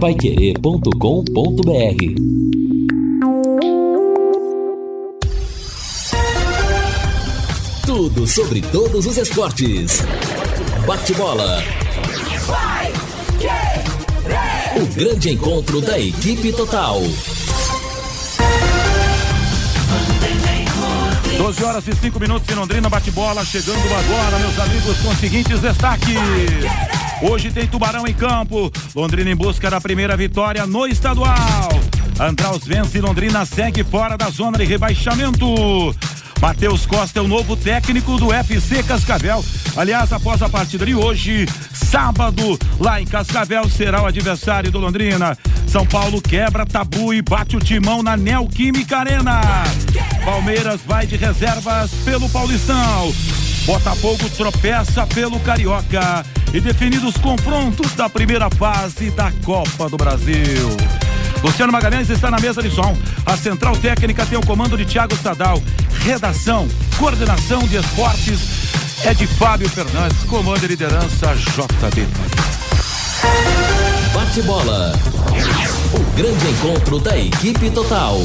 paiquerê.com.br Tudo sobre todos os esportes. Bate-bola. O grande encontro da equipe total. 12 horas e 5 minutos em Londrina, bate-bola chegando agora, meus amigos, com os seguintes destaques. Hoje tem Tubarão em campo. Londrina em busca da primeira vitória no estadual. Andraus vence e Londrina segue fora da zona de rebaixamento. Matheus Costa é o novo técnico do FC Cascavel. Aliás, após a partida de hoje, sábado, lá em Cascavel, será o adversário do Londrina. São Paulo quebra tabu e bate o timão na Neoquímica Arena. Palmeiras vai de reservas pelo Paulistão. Botafogo tropeça pelo Carioca. E definidos confrontos da primeira fase da Copa do Brasil. Luciano Magalhães está na mesa de som. A central técnica tem o comando de Thiago Sadal. Redação, coordenação de esportes é de Fábio Fernandes. Comando e liderança JB. Bate bola. O grande encontro da equipe total.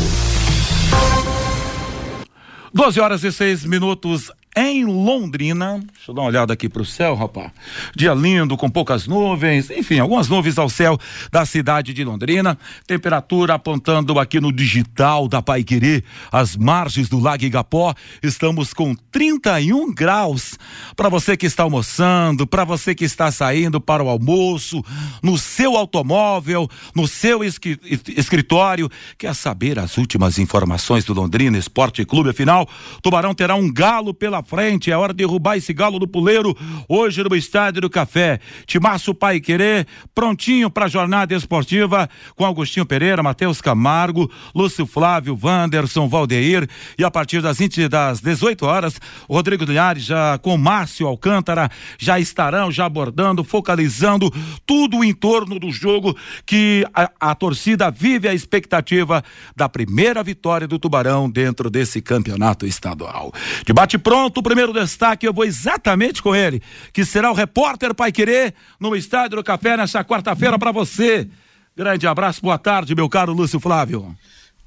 12 horas e 6 minutos em Londrina. Deixa eu dar uma olhada aqui para o céu, rapaz. Dia lindo, com poucas nuvens, enfim, algumas nuvens ao céu da cidade de Londrina. Temperatura apontando aqui no digital da Paiquerê, as margens do Lago Igapó. Estamos com 31 graus. Para você que está almoçando, para você que está saindo para o almoço, no seu automóvel, no seu escritório, quer saber as últimas informações do Londrina Esporte Clube? Afinal, Tubarão terá um galo pela frente. É hora de derrubar esse galo do puleiro hoje no Estádio do Café. Timaço Pai Querer, prontinho para a jornada esportiva com Agostinho Pereira, Matheus Camargo, Lúcio Flávio, Wanderson, Valdeir. E a partir das 20, das 18 horas, Rodrigo Linhares já com Márcio Alcântara já estarão já abordando, focalizando tudo em torno do jogo que a, a torcida vive a expectativa da primeira vitória do Tubarão dentro desse campeonato estadual. Debate pronto O primeiro destaque, eu vou exatamente com ele, que será o repórter Pai Querer no Estádio do Café nesta quarta-feira para você. Grande abraço, boa tarde, meu caro Lúcio Flávio.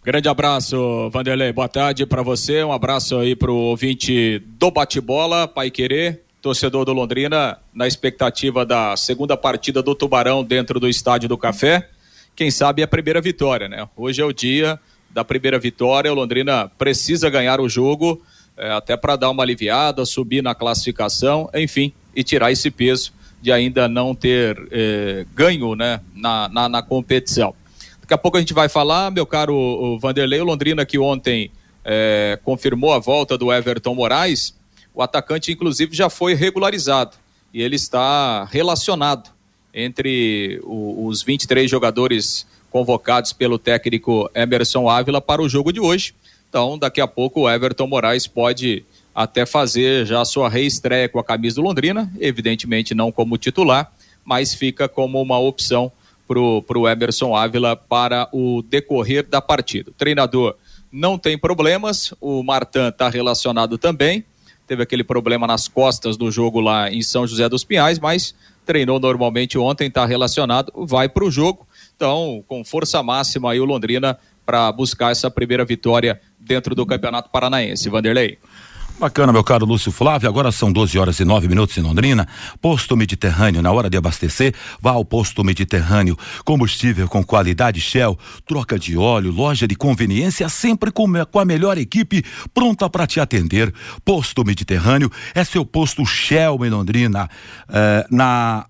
Grande abraço, Vanderlei. Boa tarde para você. Um abraço aí pro ouvinte do Bate-Bola, Pai Querer, torcedor do Londrina, na expectativa da segunda partida do Tubarão dentro do Estádio do Café. Quem sabe a primeira vitória, né? Hoje é o dia da primeira vitória. O Londrina precisa ganhar o jogo é, até para dar uma aliviada, subir na classificação, enfim, e tirar esse peso de ainda não ter é, ganho né, na, na, na, competição. Daqui a pouco a gente vai falar, meu caro Vanderlei, o Londrina que ontem é, confirmou a volta do Everton Moraes, o atacante inclusive já foi regularizado e ele está relacionado entre o, os 23 jogadores convocados pelo técnico Emerson Ávila para o jogo de hoje. Então, daqui a pouco o Everton Moraes pode até fazer já a sua reestreia com a camisa do Londrina, evidentemente não como titular, mas fica como uma opção para o Emerson Ávila para o decorrer da partida. Treinador não tem problemas, o Martan está relacionado também, teve aquele problema nas costas do jogo lá em São José dos Pinhais, mas treinou normalmente ontem, está relacionado, vai para o jogo. Então, com força máxima aí o Londrina para buscar essa primeira vitória dentro do Campeonato Paranaense. Vanderlei. Bacana, meu caro Lúcio Flávio. Agora são 12 horas e 9 minutos em Londrina. Posto Mediterrâneo, na hora de abastecer, vá ao Posto Mediterrâneo. Combustível com qualidade Shell, troca de óleo, loja de conveniência, sempre com, com a melhor equipe pronta para te atender. Posto Mediterrâneo é seu posto Shell em Londrina. Eh, na,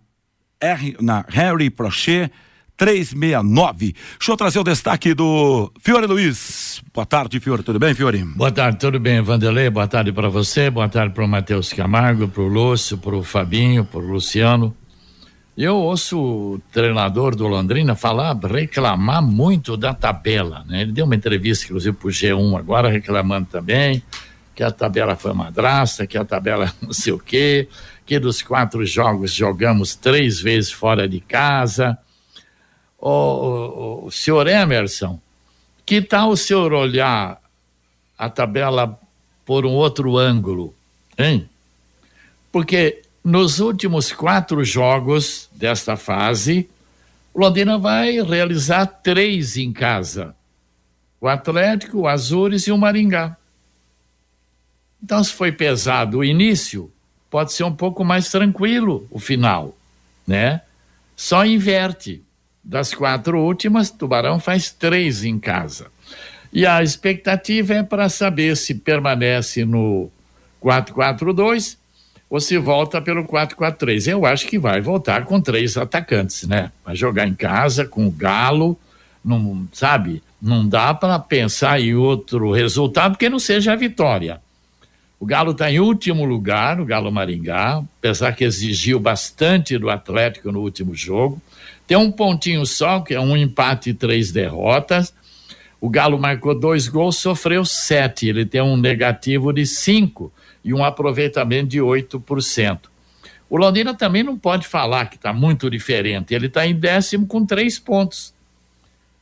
R, na Harry Prochet 369. Deixa eu trazer o destaque do Fiore Luiz. Boa tarde, Fiore. Tudo bem, Fiore? Boa tarde, tudo bem, Vanderlei? Boa tarde para você, boa tarde para o Matheus Camargo, para o Lúcio, para o Fabinho, para o Luciano. Eu ouço o treinador do Londrina falar, reclamar muito da tabela, né? Ele deu uma entrevista, inclusive, para o G1 agora, reclamando também que a tabela foi madrasta, que a tabela não sei o quê, que dos quatro jogos jogamos três vezes fora de casa o, o, o senhor Emerson, que tal o senhor olhar a tabela por um outro ângulo, hein? Porque nos últimos quatro jogos desta fase, Londrina vai realizar três em casa: o Atlético, o Azures e o Maringá. Então, se foi pesado o início, pode ser um pouco mais tranquilo o final, né? Só inverte. Das quatro últimas, Tubarão faz três em casa. E a expectativa é para saber se permanece no 4-4-2 ou se volta pelo 4-4-3. Eu acho que vai voltar com três atacantes, né? Vai jogar em casa com o Galo, não sabe? Não dá para pensar em outro resultado que não seja a vitória. O Galo está em último lugar, o Galo Maringá, apesar que exigiu bastante do Atlético no último jogo. Tem um pontinho só, que é um empate e três derrotas. O Galo marcou dois gols, sofreu sete. Ele tem um negativo de cinco e um aproveitamento de 8%. O Londrina também não pode falar que está muito diferente. Ele está em décimo com três pontos.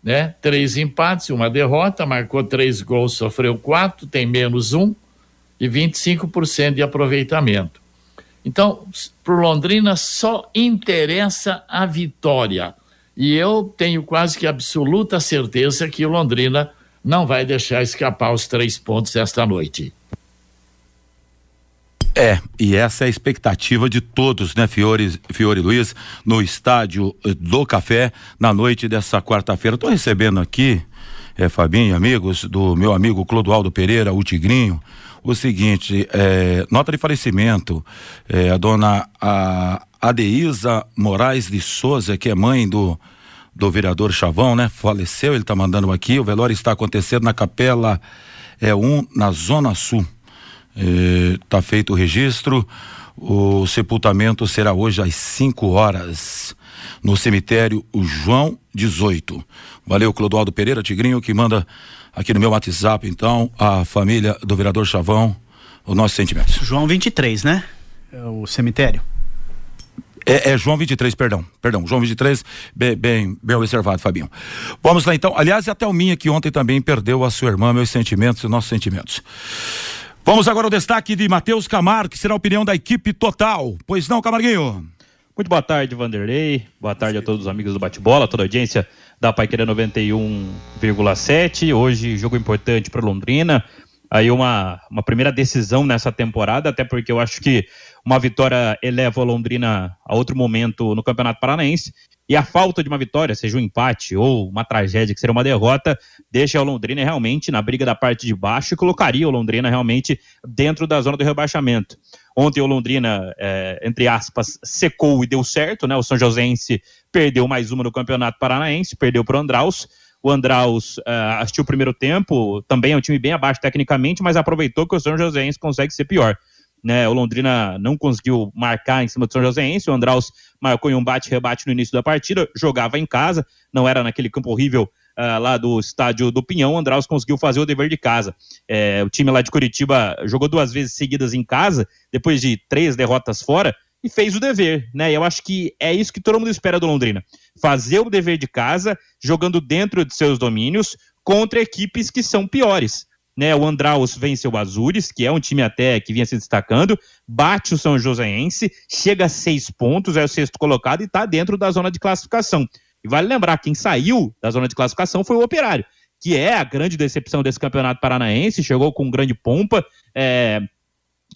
Né? Três empates, uma derrota, marcou três gols, sofreu quatro, tem menos um e 25% de aproveitamento. Então, para Londrina só interessa a vitória. E eu tenho quase que absoluta certeza que o Londrina não vai deixar escapar os três pontos esta noite. É, e essa é a expectativa de todos, né, Fiore, Fiore Luiz, no estádio eh, do Café, na noite dessa quarta-feira. Estou recebendo aqui, é, Fabinho, amigos, do meu amigo Clodoaldo Pereira, o Tigrinho, o seguinte, é, nota de falecimento, é, a dona a Adeísa Moraes de Souza, que é mãe do do vereador Chavão, né? Faleceu, ele está mandando aqui, o velório está acontecendo na capela é um na Zona Sul. Está é, feito o registro. O sepultamento será hoje às 5 horas no cemitério o João 18. Valeu, Clodoaldo Pereira Tigrinho, que manda aqui no meu WhatsApp, então, a família do vereador Chavão, os nossos sentimentos. João 23, né? É o cemitério. É, é, João 23, perdão. Perdão, João 23, bem, bem, bem observado, Fabinho. Vamos lá então. Aliás, até o Minha que ontem também perdeu a sua irmã, meus sentimentos e nossos sentimentos. Vamos agora ao destaque de Matheus Camargo, que será a opinião da equipe total. Pois não, Camarguinho? Muito boa tarde, Vanderlei. Boa tarde a todos os amigos do Bate-Bola, toda a audiência da Paiqueira 91,7. Hoje, jogo importante para Londrina. Aí uma, uma primeira decisão nessa temporada, até porque eu acho que uma vitória eleva a Londrina a outro momento no Campeonato Paranaense. E a falta de uma vitória, seja um empate ou uma tragédia que seria uma derrota, deixa o Londrina realmente na briga da parte de baixo e colocaria o Londrina realmente dentro da zona do rebaixamento. Ontem o Londrina, é, entre aspas, secou e deu certo, né? O São Joséense perdeu mais uma no Campeonato Paranaense, perdeu para o Andraus. O Andraus uh, assistiu o primeiro tempo, também é um time bem abaixo tecnicamente, mas aproveitou que o São Joséense consegue ser pior. Né, o Londrina não conseguiu marcar em cima do São Joséense, o Andraus marcou em um bate-rebate no início da partida, jogava em casa, não era naquele campo horrível uh, lá do estádio do Pinhão, o Andraus conseguiu fazer o dever de casa. É, o time lá de Curitiba jogou duas vezes seguidas em casa, depois de três derrotas fora, e fez o dever, né? Eu acho que é isso que todo mundo espera do Londrina. Fazer o dever de casa, jogando dentro de seus domínios, contra equipes que são piores né? O Andraus vence o Azures, que é um time até que vinha se destacando, bate o São Joséense, chega a seis pontos, é o sexto colocado e está dentro da zona de classificação. E vale lembrar, quem saiu da zona de classificação foi o Operário, que é a grande decepção desse campeonato paranaense, chegou com grande pompa, é,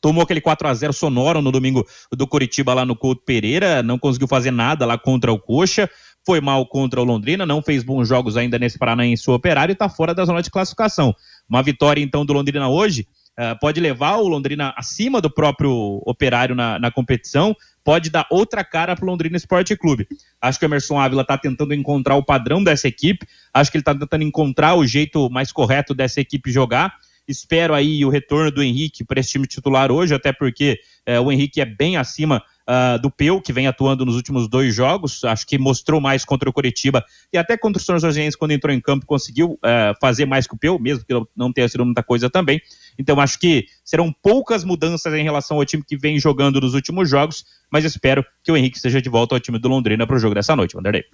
tomou aquele 4 a 0 sonoro no domingo do Curitiba lá no Couto Pereira, não conseguiu fazer nada lá contra o Coxa, foi mal contra o Londrina, não fez bons jogos ainda nesse Paranaense Operário e está fora da zona de classificação. Uma vitória, então, do Londrina hoje uh, pode levar o Londrina acima do próprio Operário na, na competição, pode dar outra cara para o Londrina Esporte Clube. Acho que o Emerson Ávila está tentando encontrar o padrão dessa equipe, acho que ele está tentando encontrar o jeito mais correto dessa equipe jogar. Espero aí o retorno do Henrique para esse time titular hoje, até porque uh, o Henrique é bem acima uh, do Peu, que vem atuando nos últimos dois jogos, acho que mostrou mais contra o Curitiba e até contra o São Joséense, quando entrou em campo, conseguiu uh, fazer mais que o Peu, mesmo que não tenha sido muita coisa também. Então acho que serão poucas mudanças em relação ao time que vem jogando nos últimos jogos, mas espero que o Henrique esteja de volta ao time do Londrina para o jogo dessa noite, Vanderlei.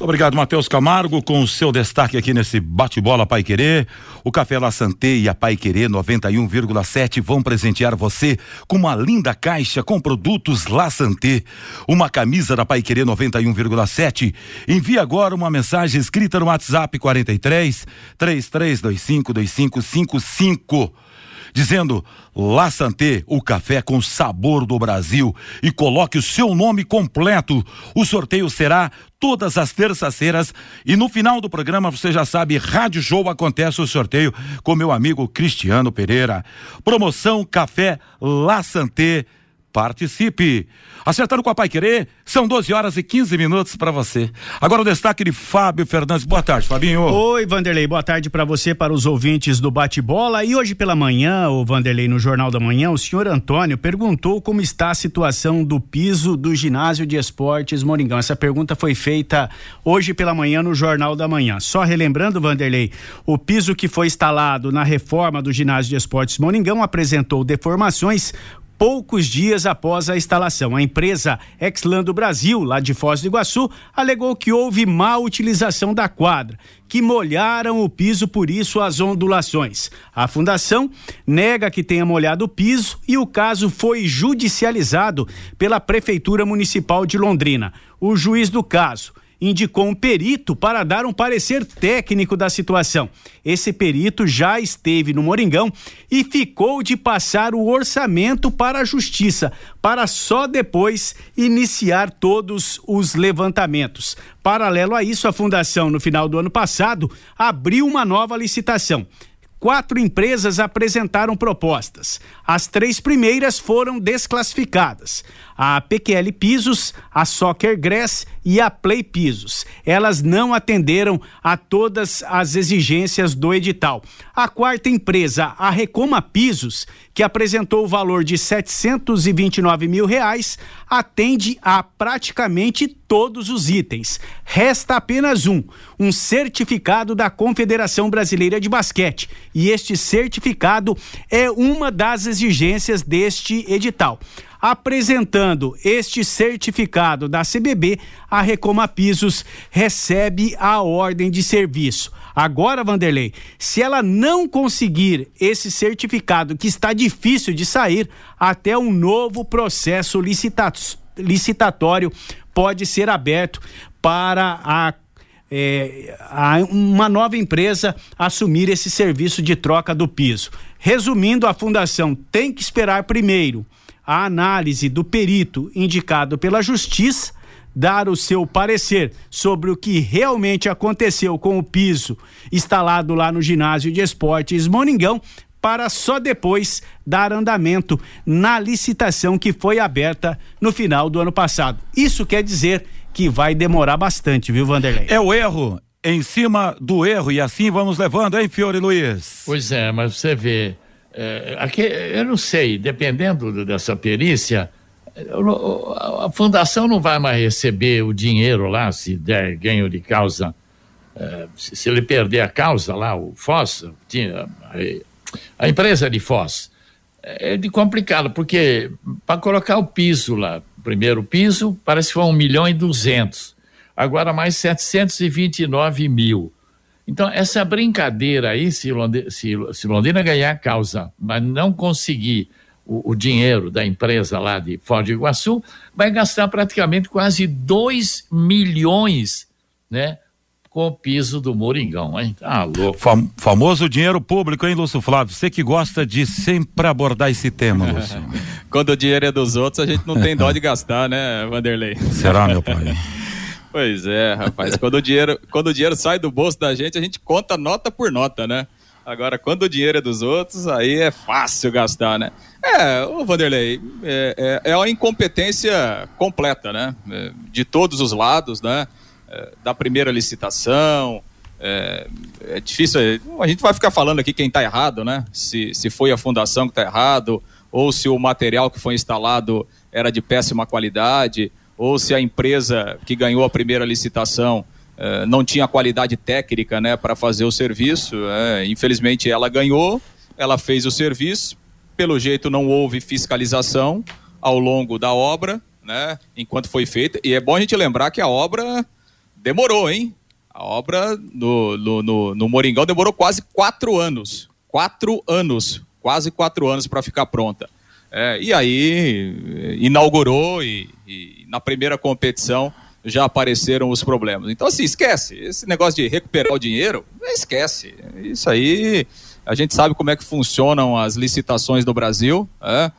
Muito obrigado, Matheus Camargo, com o seu destaque aqui nesse bate-bola Pai Querer. O Café La Santé e a Pai Querer 91,7 vão presentear você com uma linda caixa com produtos La Santé. Uma camisa da Pai Querer 91,7. Envie agora uma mensagem escrita no WhatsApp 43 3325 2555 dizendo La Santé, o café com sabor do Brasil e coloque o seu nome completo. O sorteio será todas as terças-feiras e no final do programa você já sabe, Rádio Show acontece o sorteio com meu amigo Cristiano Pereira. Promoção Café La Santé Participe! Acertando com a Pai Querer, são 12 horas e 15 minutos para você. Agora o destaque de Fábio Fernandes. Boa tarde, Fabinho. Oi, Vanderlei. Boa tarde para você, para os ouvintes do Bate-Bola. E hoje pela manhã, o Vanderlei, no Jornal da Manhã, o senhor Antônio perguntou como está a situação do piso do ginásio de esportes Moringão. Essa pergunta foi feita hoje pela manhã no Jornal da Manhã. Só relembrando, Vanderlei, o piso que foi instalado na reforma do ginásio de esportes Moringão apresentou deformações poucos dias após a instalação. A empresa Exlando Brasil, lá de Foz do Iguaçu, alegou que houve má utilização da quadra, que molharam o piso, por isso as ondulações. A fundação nega que tenha molhado o piso e o caso foi judicializado pela Prefeitura Municipal de Londrina. O juiz do caso indicou um perito para dar um parecer técnico da situação. Esse perito já esteve no Moringão e ficou de passar o orçamento para a justiça, para só depois iniciar todos os levantamentos. Paralelo a isso, a fundação, no final do ano passado, abriu uma nova licitação quatro empresas apresentaram propostas. As três primeiras foram desclassificadas: a PQL Pisos, a Soccer Grass e a Play Pisos. Elas não atenderam a todas as exigências do edital. A quarta empresa, a Recoma Pisos, que apresentou o valor de 729 mil reais, atende a praticamente todos os itens. Resta apenas um, um certificado da Confederação Brasileira de Basquete. E este certificado é uma das exigências deste edital. Apresentando este certificado da CBB, a Recoma Pisos recebe a ordem de serviço. Agora, Vanderlei, se ela não conseguir esse certificado, que está difícil de sair, até um novo processo licita licitatório pode ser aberto para a é, uma nova empresa assumir esse serviço de troca do piso. Resumindo, a fundação tem que esperar primeiro a análise do perito indicado pela Justiça, dar o seu parecer sobre o que realmente aconteceu com o piso instalado lá no ginásio de esportes Moningão, para só depois dar andamento na licitação que foi aberta no final do ano passado. Isso quer dizer que vai demorar bastante, viu, Vanderlei? É o erro em cima do erro e assim vamos levando, hein, Fiore Luiz? Pois é, mas você vê, é, aqui, eu não sei, dependendo dessa perícia, a fundação não vai mais receber o dinheiro lá se der ganho de causa. É, se ele perder a causa lá, o Foz, a, empresa de Foz, é de complicado, porque para colocar o piso lá, primeiro piso, parece que foi um milhão e duzentos, agora mais 729 mil. Então, essa brincadeira aí, se Londrina, se, Londrina ganhar a causa, mas não conseguir o, o, dinheiro da empresa lá de Foz do Iguaçu, vai gastar praticamente quase 2 milhões, né? Com o piso do Moringão, hein? Tá louco. Fam famoso dinheiro público, hein, Lúcio Flávio? Você que gosta de sempre abordar esse tema, Lúcio. Quando o dinheiro é dos outros, a gente não tem dó de gastar, né, Vanderlei? Será, meu pai? Pois é, rapaz. Quando o, dinheiro, quando o dinheiro sai do bolso da gente, a gente conta nota por nota, né? Agora, quando o dinheiro é dos outros, aí é fácil gastar, né? É, ô Vanderlei, é, é, é uma incompetência completa, né? É, de todos os lados, né? É, da primeira licitação. É, é, difícil. A gente vai ficar falando aqui quem está errado, né? Se, se foi a fundação que está errado, ou se o material que foi instalado era de péssima qualidade ou se a empresa que ganhou a primeira licitação eh, não tinha qualidade técnica né, para fazer o serviço. Eh, infelizmente, ela ganhou, ela fez o serviço, pelo jeito não houve fiscalização ao longo da obra, né, enquanto foi feita. E é bom a gente lembrar que a obra demorou, hein? A obra no, no, no, no Moringão demorou quase quatro anos. Quatro anos. Quase quatro anos para ficar pronta. É, e aí inaugurou e, e, na primeira competição já apareceram os problemas. Então, assim, esquece. Esse negócio de recuperar o dinheiro, esquece. Isso aí, a gente sabe como é que funcionam as licitações no Brasil. É?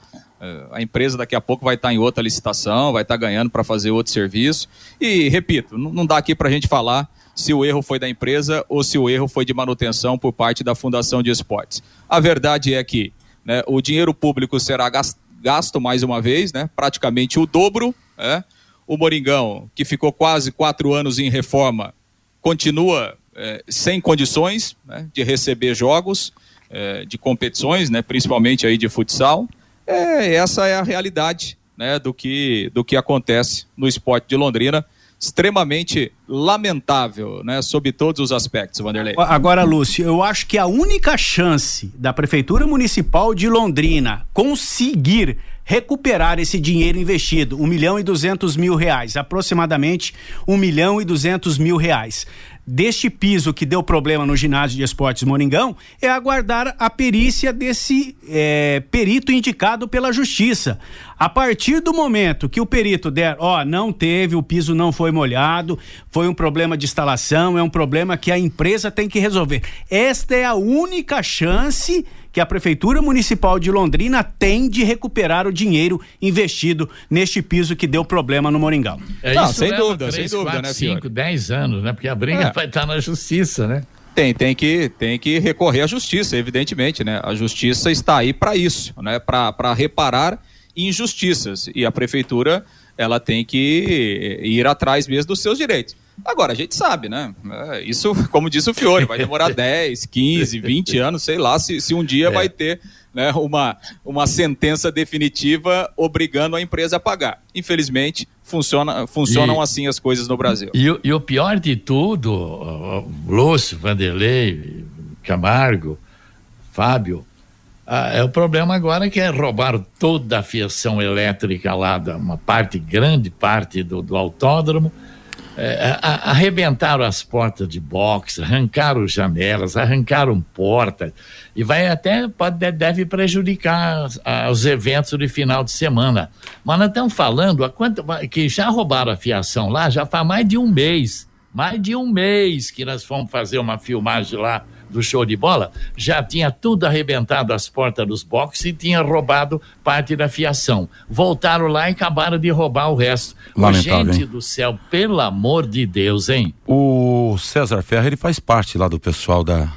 É a empresa daqui a pouco vai estar em outra licitação, vai estar ganhando para fazer outro serviço. E, repito, não dá aqui para a gente falar se o erro foi da empresa ou se o erro foi de manutenção por parte da Fundação de Esportes. A verdade é que né, o dinheiro público será gasto mais uma vez, né, praticamente o dobro. Né, o Moringão, que ficou quase quatro anos em reforma, continua é, sem condições né, de receber jogos, é, de competições, né, principalmente aí de futsal. É, essa é a realidade né, do, que, do que acontece no esporte de Londrina. Extremamente lamentável, né, sob todos os aspectos, Vanderlei. Agora, Lúcio, eu acho que a única chance da Prefeitura Municipal de Londrina conseguir recuperar esse dinheiro investido, um milhão e duzentos mil reais, aproximadamente um milhão e duzentos mil reais deste piso que deu problema no ginásio de esportes Moringão é aguardar a perícia desse é, perito indicado pela justiça. A partir do momento que o perito der, ó, não teve, o piso não foi molhado, foi um problema de instalação, é um problema que a empresa tem que resolver. Esta é a única chance que a Prefeitura Municipal de Londrina tem de recuperar o dinheiro investido neste piso que deu problema no Moringão. É, Não, sem dúvida, 3, sem dúvida, 4, né, 5, 10 anos, né? Porque a briga é. vai estar na justiça, né? Tem, tem que, tem que recorrer à justiça, evidentemente, né? A justiça está aí para isso, né? Para reparar injustiças e a prefeitura ela tem que ir atrás mesmo dos seus direitos. Agora, a gente sabe, né? É, isso, como disse o Fiore, vai demorar 10, 15, 20 anos, sei lá, se, se um dia é. vai ter né, uma, uma sentença definitiva obrigando a empresa a pagar. Infelizmente, funciona, funcionam e, assim as coisas no Brasil. E, e o pior de tudo, Lúcio, Vanderlei, Camargo, Fábio, ah, é o problema agora que é roubar toda a fiação elétrica lá, da, uma parte, grande parte do, do autódromo, é, arrebentaram as portas de boxe, arrancaram janelas, arrancaram portas e vai até pode deve prejudicar os eventos de final de semana. Mas nós estamos falando a quanto, que já roubaram a fiação lá já faz mais de um mês, mais de um mês que nós fomos fazer uma filmagem lá do show de bola, já tinha tudo arrebentado as portas dos boxes e tinha roubado parte da fiação. Voltaram lá e acabaram de roubar o resto. Lamentável, Gente hein? do céu, pelo amor de Deus, hein? O César Ferreira, ele faz parte lá do pessoal da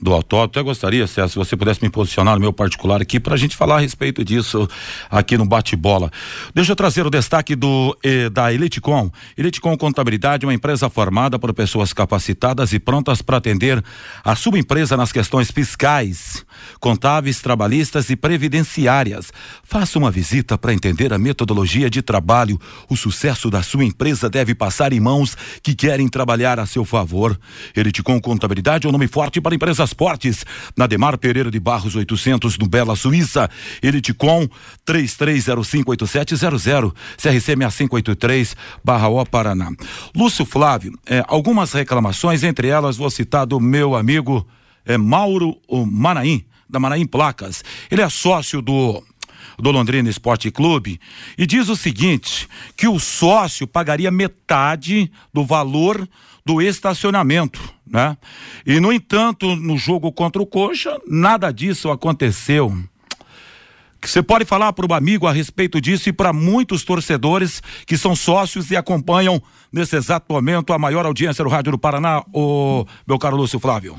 do autódromo. Até gostaria, César, se você pudesse me posicionar no meu particular aqui para a gente falar a respeito disso aqui no bate-bola. Deixa eu trazer o destaque do eh, da Elitecom. Elitecom Contabilidade, uma empresa formada por pessoas capacitadas e prontas para atender a sua empresa nas questões fiscais, contábeis, trabalhistas e previdenciárias. Faça uma visita para entender a metodologia de trabalho. O sucesso da sua empresa deve passar em mãos que querem trabalhar a seu favor. Elitecom Contabilidade é um nome forte para empresas Transportes, na Demar Pereira de Barros 800 no Bela Suíça, Elitecom 33058700, CRC 6583 Barra O Paraná. Lúcio Flávio, é, algumas reclamações, entre elas vou citar do meu amigo é, Mauro Manaim, da Manaim Placas. Ele é sócio do do Londrina Esporte Clube e diz o seguinte: que o sócio pagaria metade do valor do estacionamento, né? E no entanto, no jogo contra o Coxa, nada disso aconteceu. Você pode falar para o amigo a respeito disso e para muitos torcedores que são sócios e acompanham nesse exato momento a maior audiência do Rádio do Paraná, o meu caro Lúcio Flávio.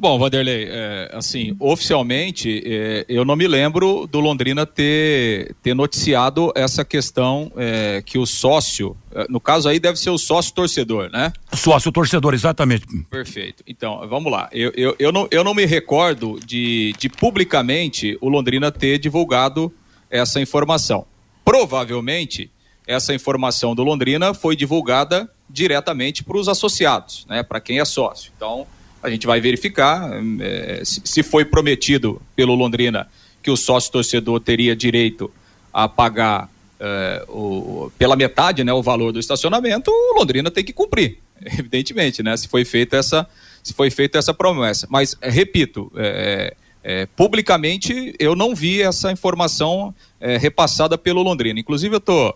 Bom, Vanderlei, é, assim, oficialmente, é, eu não me lembro do Londrina ter, ter noticiado essa questão é, que o sócio, é, no caso aí deve ser o sócio torcedor, né? Sócio torcedor, exatamente. Perfeito. Então, vamos lá. Eu, eu, eu, não, eu não me recordo de, de publicamente o Londrina ter divulgado essa informação. Provavelmente, essa informação do Londrina foi divulgada diretamente para os associados, né? Para quem é sócio. Então a gente vai verificar é, se foi prometido pelo Londrina que o sócio torcedor teria direito a pagar é, o, pela metade né, o valor do estacionamento, o Londrina tem que cumprir, evidentemente, né? Se foi feita essa, se foi feita essa promessa. Mas, é, repito, é, é, publicamente eu não vi essa informação é, repassada pelo Londrina. Inclusive, eu tô,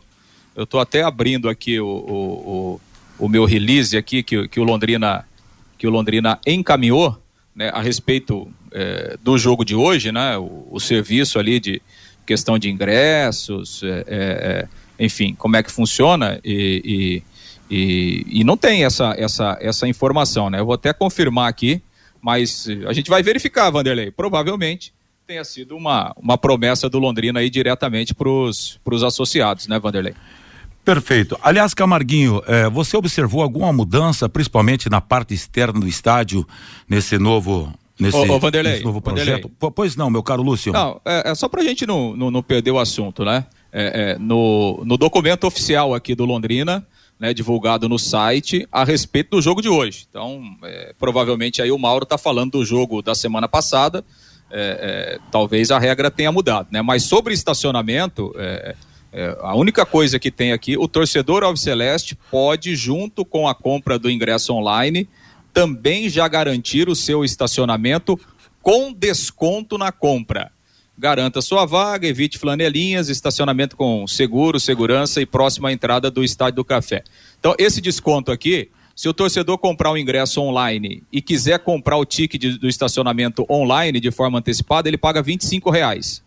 eu tô até abrindo aqui o, o, o, o meu release aqui que, que, o Londrina, que o Londrina encaminhou né, a respeito é, do jogo de hoje, né? O, o serviço ali de questão de ingressos, é, é, enfim, como é que funciona e, e, e, e, não tem essa, essa, essa informação, né? Eu vou até confirmar aqui, mas a gente vai verificar, Vanderlei. Provavelmente tenha sido uma, uma promessa do Londrina aí diretamente para os associados, né, Vanderlei? Perfeito. Aliás, Camarguinho, eh, você observou alguma mudança, principalmente na parte externa do estádio, nesse novo nesse, ô, ô Vanderlei, nesse novo projeto? Vanderlei. Pois não, meu caro Lúcio. Não, é, é só para a gente não, não, não, perder o assunto, né? É, é, no, no documento oficial aqui do Londrina, né, divulgado no site, a respeito do jogo de hoje. Então, é, provavelmente aí o Mauro está falando do jogo da semana passada, é, é, talvez a regra tenha mudado, né? Mas sobre estacionamento, a única coisa que tem aqui, o torcedor Alves Celeste pode, junto com a compra do ingresso online, também já garantir o seu estacionamento com desconto na compra. Garanta sua vaga, evite flanelinhas, estacionamento com seguro, segurança e próxima entrada do Estádio do Café. Então, esse desconto aqui, se o torcedor comprar o ingresso online e quiser comprar o ticket do estacionamento online de forma antecipada, ele paga R$ reais.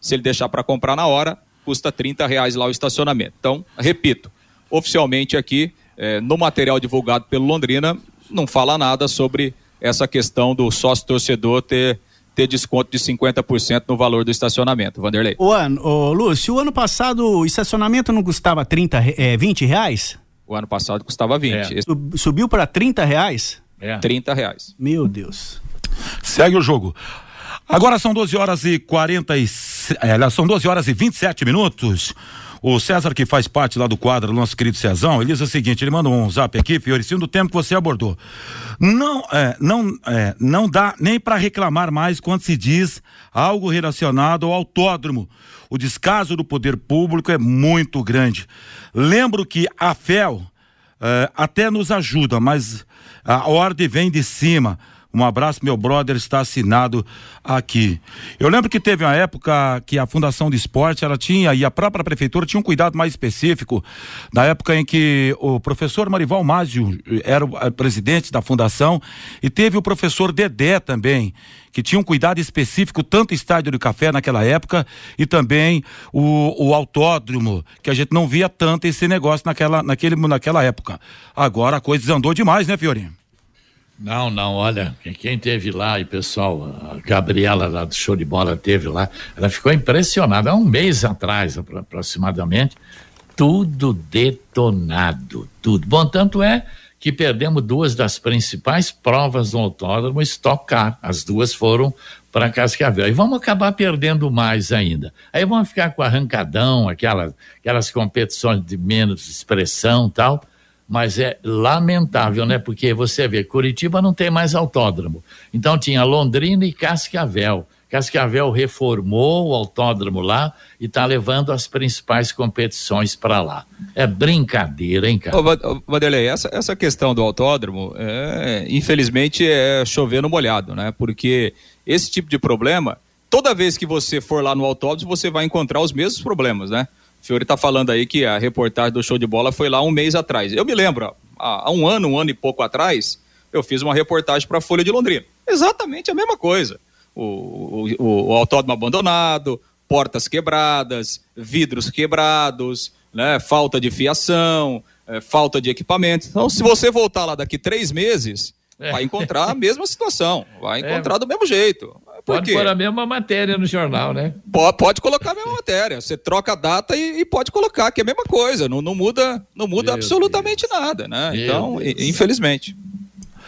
Se ele deixar para comprar na hora, custa R$ reais lá o estacionamento. Então, repito, oficialmente aqui, eh, no material divulgado pelo Londrina, não fala nada sobre essa questão do sócio torcedor ter ter desconto de 50% no valor do estacionamento, Vanderlei. O ano, ô, Lúcio, o ano passado o estacionamento não custava 30, é, 20 reais? O ano passado custava 20. É. Subiu para 30 reais? É. 30 reais. Meu Deus. Segue o jogo. Agora são 12 horas e 40 é, são 12 horas e 27 minutos. O César, que faz parte lá do quadro, nosso querido Cezão, ele diz o seguinte: ele manda um zap aqui, Fioricino, do tempo que você abordou. Não, é, não, é, não dá nem para reclamar mais quando se diz algo relacionado ao autódromo. O descaso do poder público é muito grande. Lembro que a FEL é, até nos ajuda, mas a ordem vem de cima. Um abraço, meu brother, está assinado aqui. Eu lembro que teve uma época que a Fundação de Esporte, ela tinha, e a própria prefeitura tinha um cuidado mais específico, na época em que o professor Marival Mazio era o presidente da fundação, e teve o professor Dedé também, que tinha um cuidado específico, tanto estádio do café naquela época, e também o, o autódromo, que a gente não via tanto esse negócio naquela, naquele, naquela época. Agora a coisa andou demais, né, Fiorinho? Não, não, olha, quem teve lá e pessoal, a Gabriela lá do Show de Bola teve lá, ela ficou impressionada, há um mês atrás aproximadamente, tudo detonado, tudo. Bom, tanto é que perdemos duas das principais provas do autódromo Stock Car, as duas foram para Cascavel. E vamos acabar perdendo mais ainda. Aí vamos ficar com arrancadão, aquelas, aquelas competições de menos expressão tal mas é lamentável, né? Porque você vê, Curitiba não tem mais autódromo. Então tinha Londrina e Cascavel. Cascavel reformou o autódromo lá e está levando as principais competições para lá. É brincadeira, hein, cara? Ô, Vanderlei, essa, essa questão do autódromo, é, infelizmente, é chover no molhado, né? Porque esse tipo de problema, toda vez que você for lá no autódromo, você vai encontrar os mesmos problemas, né? O Fiore está falando aí que a reportagem do show de bola foi lá um mês atrás. Eu me lembro, há, um ano, um ano e pouco atrás, eu fiz uma reportagem para a Folha de Londrina. Exatamente a mesma coisa. O, o, o autódromo abandonado, portas quebradas, vidros quebrados, né, falta de fiação, é, falta de equipamento. Então, se você voltar lá daqui três meses, é. vai encontrar a mesma situação, vai é. encontrar do mesmo jeito. Por pode quê? pôr a mesma matéria no jornal, né? Pode, pode colocar a mesma matéria. Você troca a data e, e, pode colocar, que é a mesma coisa. Não, não muda, não muda absolutamente Deus. nada, né? Meu então, Deus. infelizmente.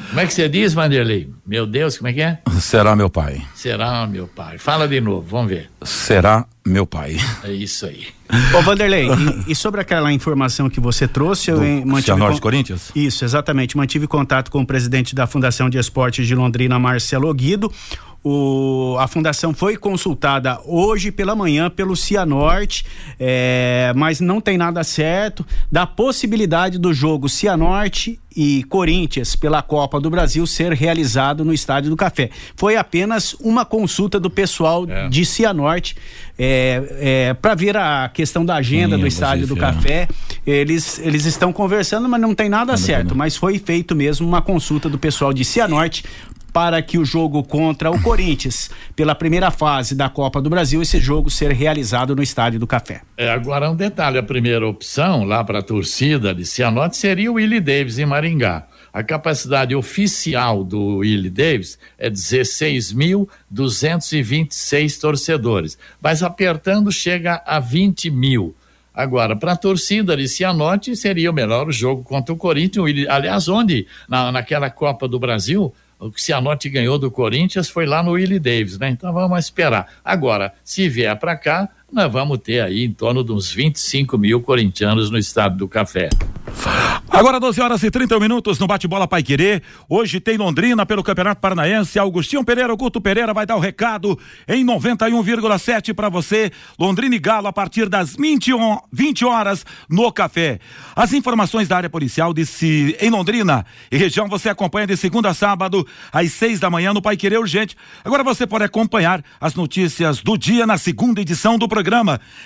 Como é que você diz, Vanderlei? Meu Deus, como é que é? Será meu pai. Será meu pai. Fala de novo, vamos ver. Será meu pai. É isso aí. Ô Vanderlei, e, e, sobre aquela informação que você trouxe, eu Do mantive. Con... Corinthians? Isso, exatamente. Mantive contato com o presidente da Fundação de Esportes de Londrina, Marcelo Guido. O, a fundação foi consultada hoje pela manhã pelo Cianorte, é, mas não tem nada certo da possibilidade do jogo Cianorte e Corinthians pela Copa do Brasil ser realizado no Estádio do Café. Foi apenas uma consulta do pessoal é. de Cianorte é, é, para ver a questão da agenda Sim, do Estádio do Café. Eles, eles estão conversando, mas não tem nada não certo. Mas foi feito mesmo uma consulta do pessoal de Cianorte para que o jogo contra o Corinthians, pela primeira fase da Copa do Brasil, esse jogo ser realizado no Estádio do Café. É, agora um detalhe, a primeira opção lá para a torcida de Cianorte seria o Willie Davis em Maringá. A capacidade oficial do Willie Davis é 16.226 torcedores, mas apertando chega a 20 mil. Agora, para a torcida de Cianorte, seria o melhor jogo contra o Corinthians. Aliás, onde? Na, naquela Copa do Brasil, o que Cianorte ganhou do Corinthians foi lá no Willie Davis, né? Então vamos esperar. Agora, se vier para cá, nós vamos ter aí em torno de uns 25 mil corintianos no estado do café. Agora 12 horas e 30 minutos no bate-bola Pai Querer. Hoje tem Londrina pelo Campeonato Paranaense. Augustinho Pereira, Augusto Pereira vai dar o recado em 91,7 para você. Londrina e Galo a partir das 20, 20 horas no café. As informações da área policial disse em Londrina e região você acompanha de segunda a sábado às 6 da manhã no Pai Querer Urgente. Agora você pode acompanhar as notícias do dia na segunda edição do programa,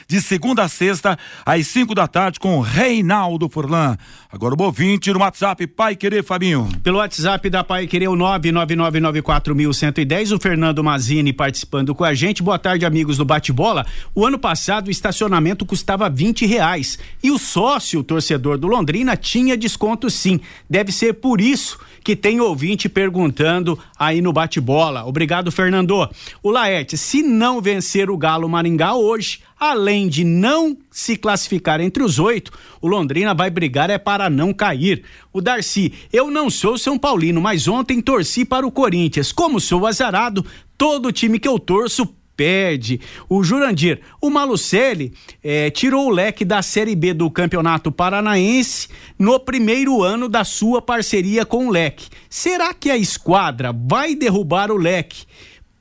de segunda a sexta às 5 da tarde com Reinaldo Furlan. Agora o ouvinte no WhatsApp, Pai Querer, Fabinho. Pelo WhatsApp da Pai Querer, o 99994110, o Fernando Mazini participando com a gente. Boa tarde, amigos do Bate-Bola. O ano passado o estacionamento custava 20 reais e o sócio, o torcedor do Londrina, tinha desconto sim. Deve ser por isso que tem ouvinte perguntando aí no bate-bola. Obrigado, Fernando. O Laerte, se não vencer o Galo Maringá hoje, além de não se classificar entre os oito, o Londrina vai brigar é para não cair. O Darcy, eu não sou São Paulino, mas ontem torci para o Corinthians. Como sou azarado, todo time que eu torço perde. O Jurandir, o Malucelli é, tirou o leque da Série B do Campeonato Paranaense no primeiro ano da sua parceria com o leque. Será que a esquadra vai derrubar o leque?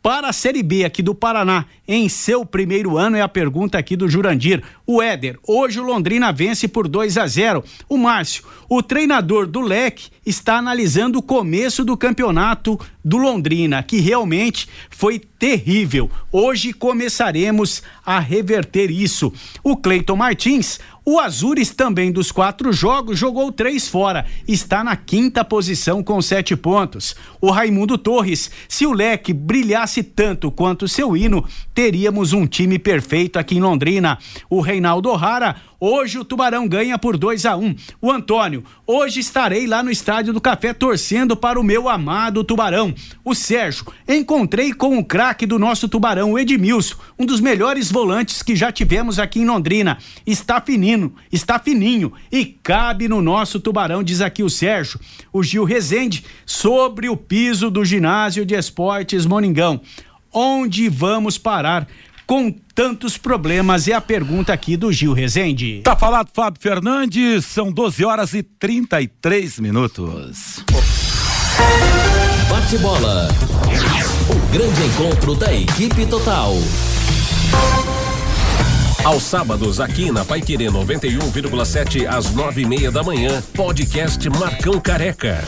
Para a Série B aqui do Paraná, em seu primeiro ano, é a pergunta aqui do Jurandir. O Éder, hoje o Londrina vence por 2 a 0. O Márcio, o treinador do Leque, está analisando o começo do campeonato do Londrina, que realmente foi terrível. Hoje começaremos a reverter isso. O Cleiton Martins, o Azures também dos quatro jogos jogou três fora, está na quinta posição com sete pontos. O Raimundo Torres, se o leque brilhasse tanto quanto seu hino, teríamos um time perfeito aqui em Londrina. O Reinaldo O'Hara, Hoje o Tubarão ganha por 2 a 1 um. O Antônio, hoje estarei lá no Estádio do Café torcendo para o meu amado Tubarão. O Sérgio, encontrei com o craque do nosso Tubarão, o Edmilson, um dos melhores volantes que já tivemos aqui em Londrina. Está fininho, está fininho e cabe no nosso Tubarão, diz aqui o Sérgio. O Gil Rezende, sobre o piso do ginásio de esportes Moningão. Onde vamos parar? com tantos problemas? É a pergunta aqui do Gil Rezende. Tá falado, Fábio Fernandes, são 12 horas e 33 minutos. Bate bola. O grande encontro da equipe total. Aos sábados, aqui na Paiquerê 91,7 às nove e meia da manhã, podcast Marcão Careca.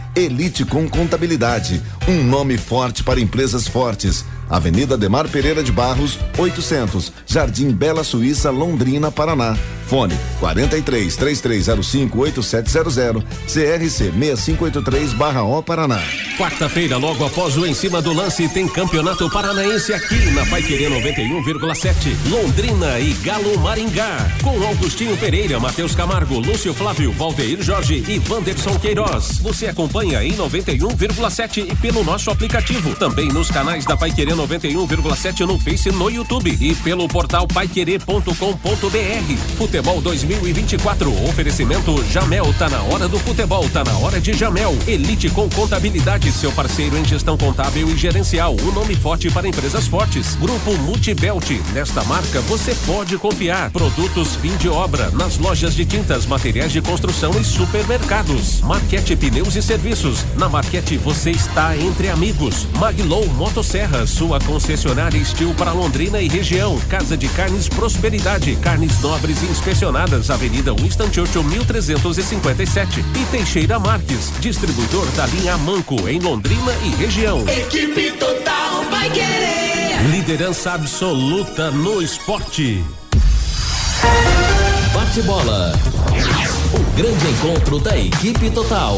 Elite com Contabilidade, um nome forte para empresas fortes. Avenida Demar Pereira de Barros, 800, Jardim Bela Suíça, Londrina, Paraná. Fone 43 3305 8700 CRC 6583/O Paraná. Quarta-feira, logo após o em cima do lance, tem Campeonato Paranaense aqui na Paiquerê 91,7. Londrina e Galo Maringá. Com Augustinho Pereira, Matheus Camargo, Lúcio Flávio, Valdeir Jorge e Wanderson Queiroz. Você acompanha em 91,7 e pelo nosso aplicativo. Também nos canais da Paiquerê 91,7 no Face no YouTube e pelo portal paiquerê.com.br. Futebol 2024. Oferecimento Jamel. Tá na hora do futebol, tá na hora de Jamel. Elite com contabilidade, seu parceiro em gestão contábil e gerencial. Um nome forte para empresas fortes. Grupo Multibelt. Nesta marca você pode confiar. Produtos fim de obra nas lojas de tintas, materiais de construção e supermercados. Marquete Pneus e Serviços. Na Marquete você está entre amigos. Maglow Motosserra, sua concessionária Estil para Londrina e região. Casa de Carnes Prosperidade. Carnes nobres e inspecionadas. Avenida Winston Churchill 1357. E Teixeira Marques, distribuidor da linha Manco em Londrina e região. Equipe Total vai querer. Liderança absoluta no esporte. Bate bola. O grande encontro da equipe total.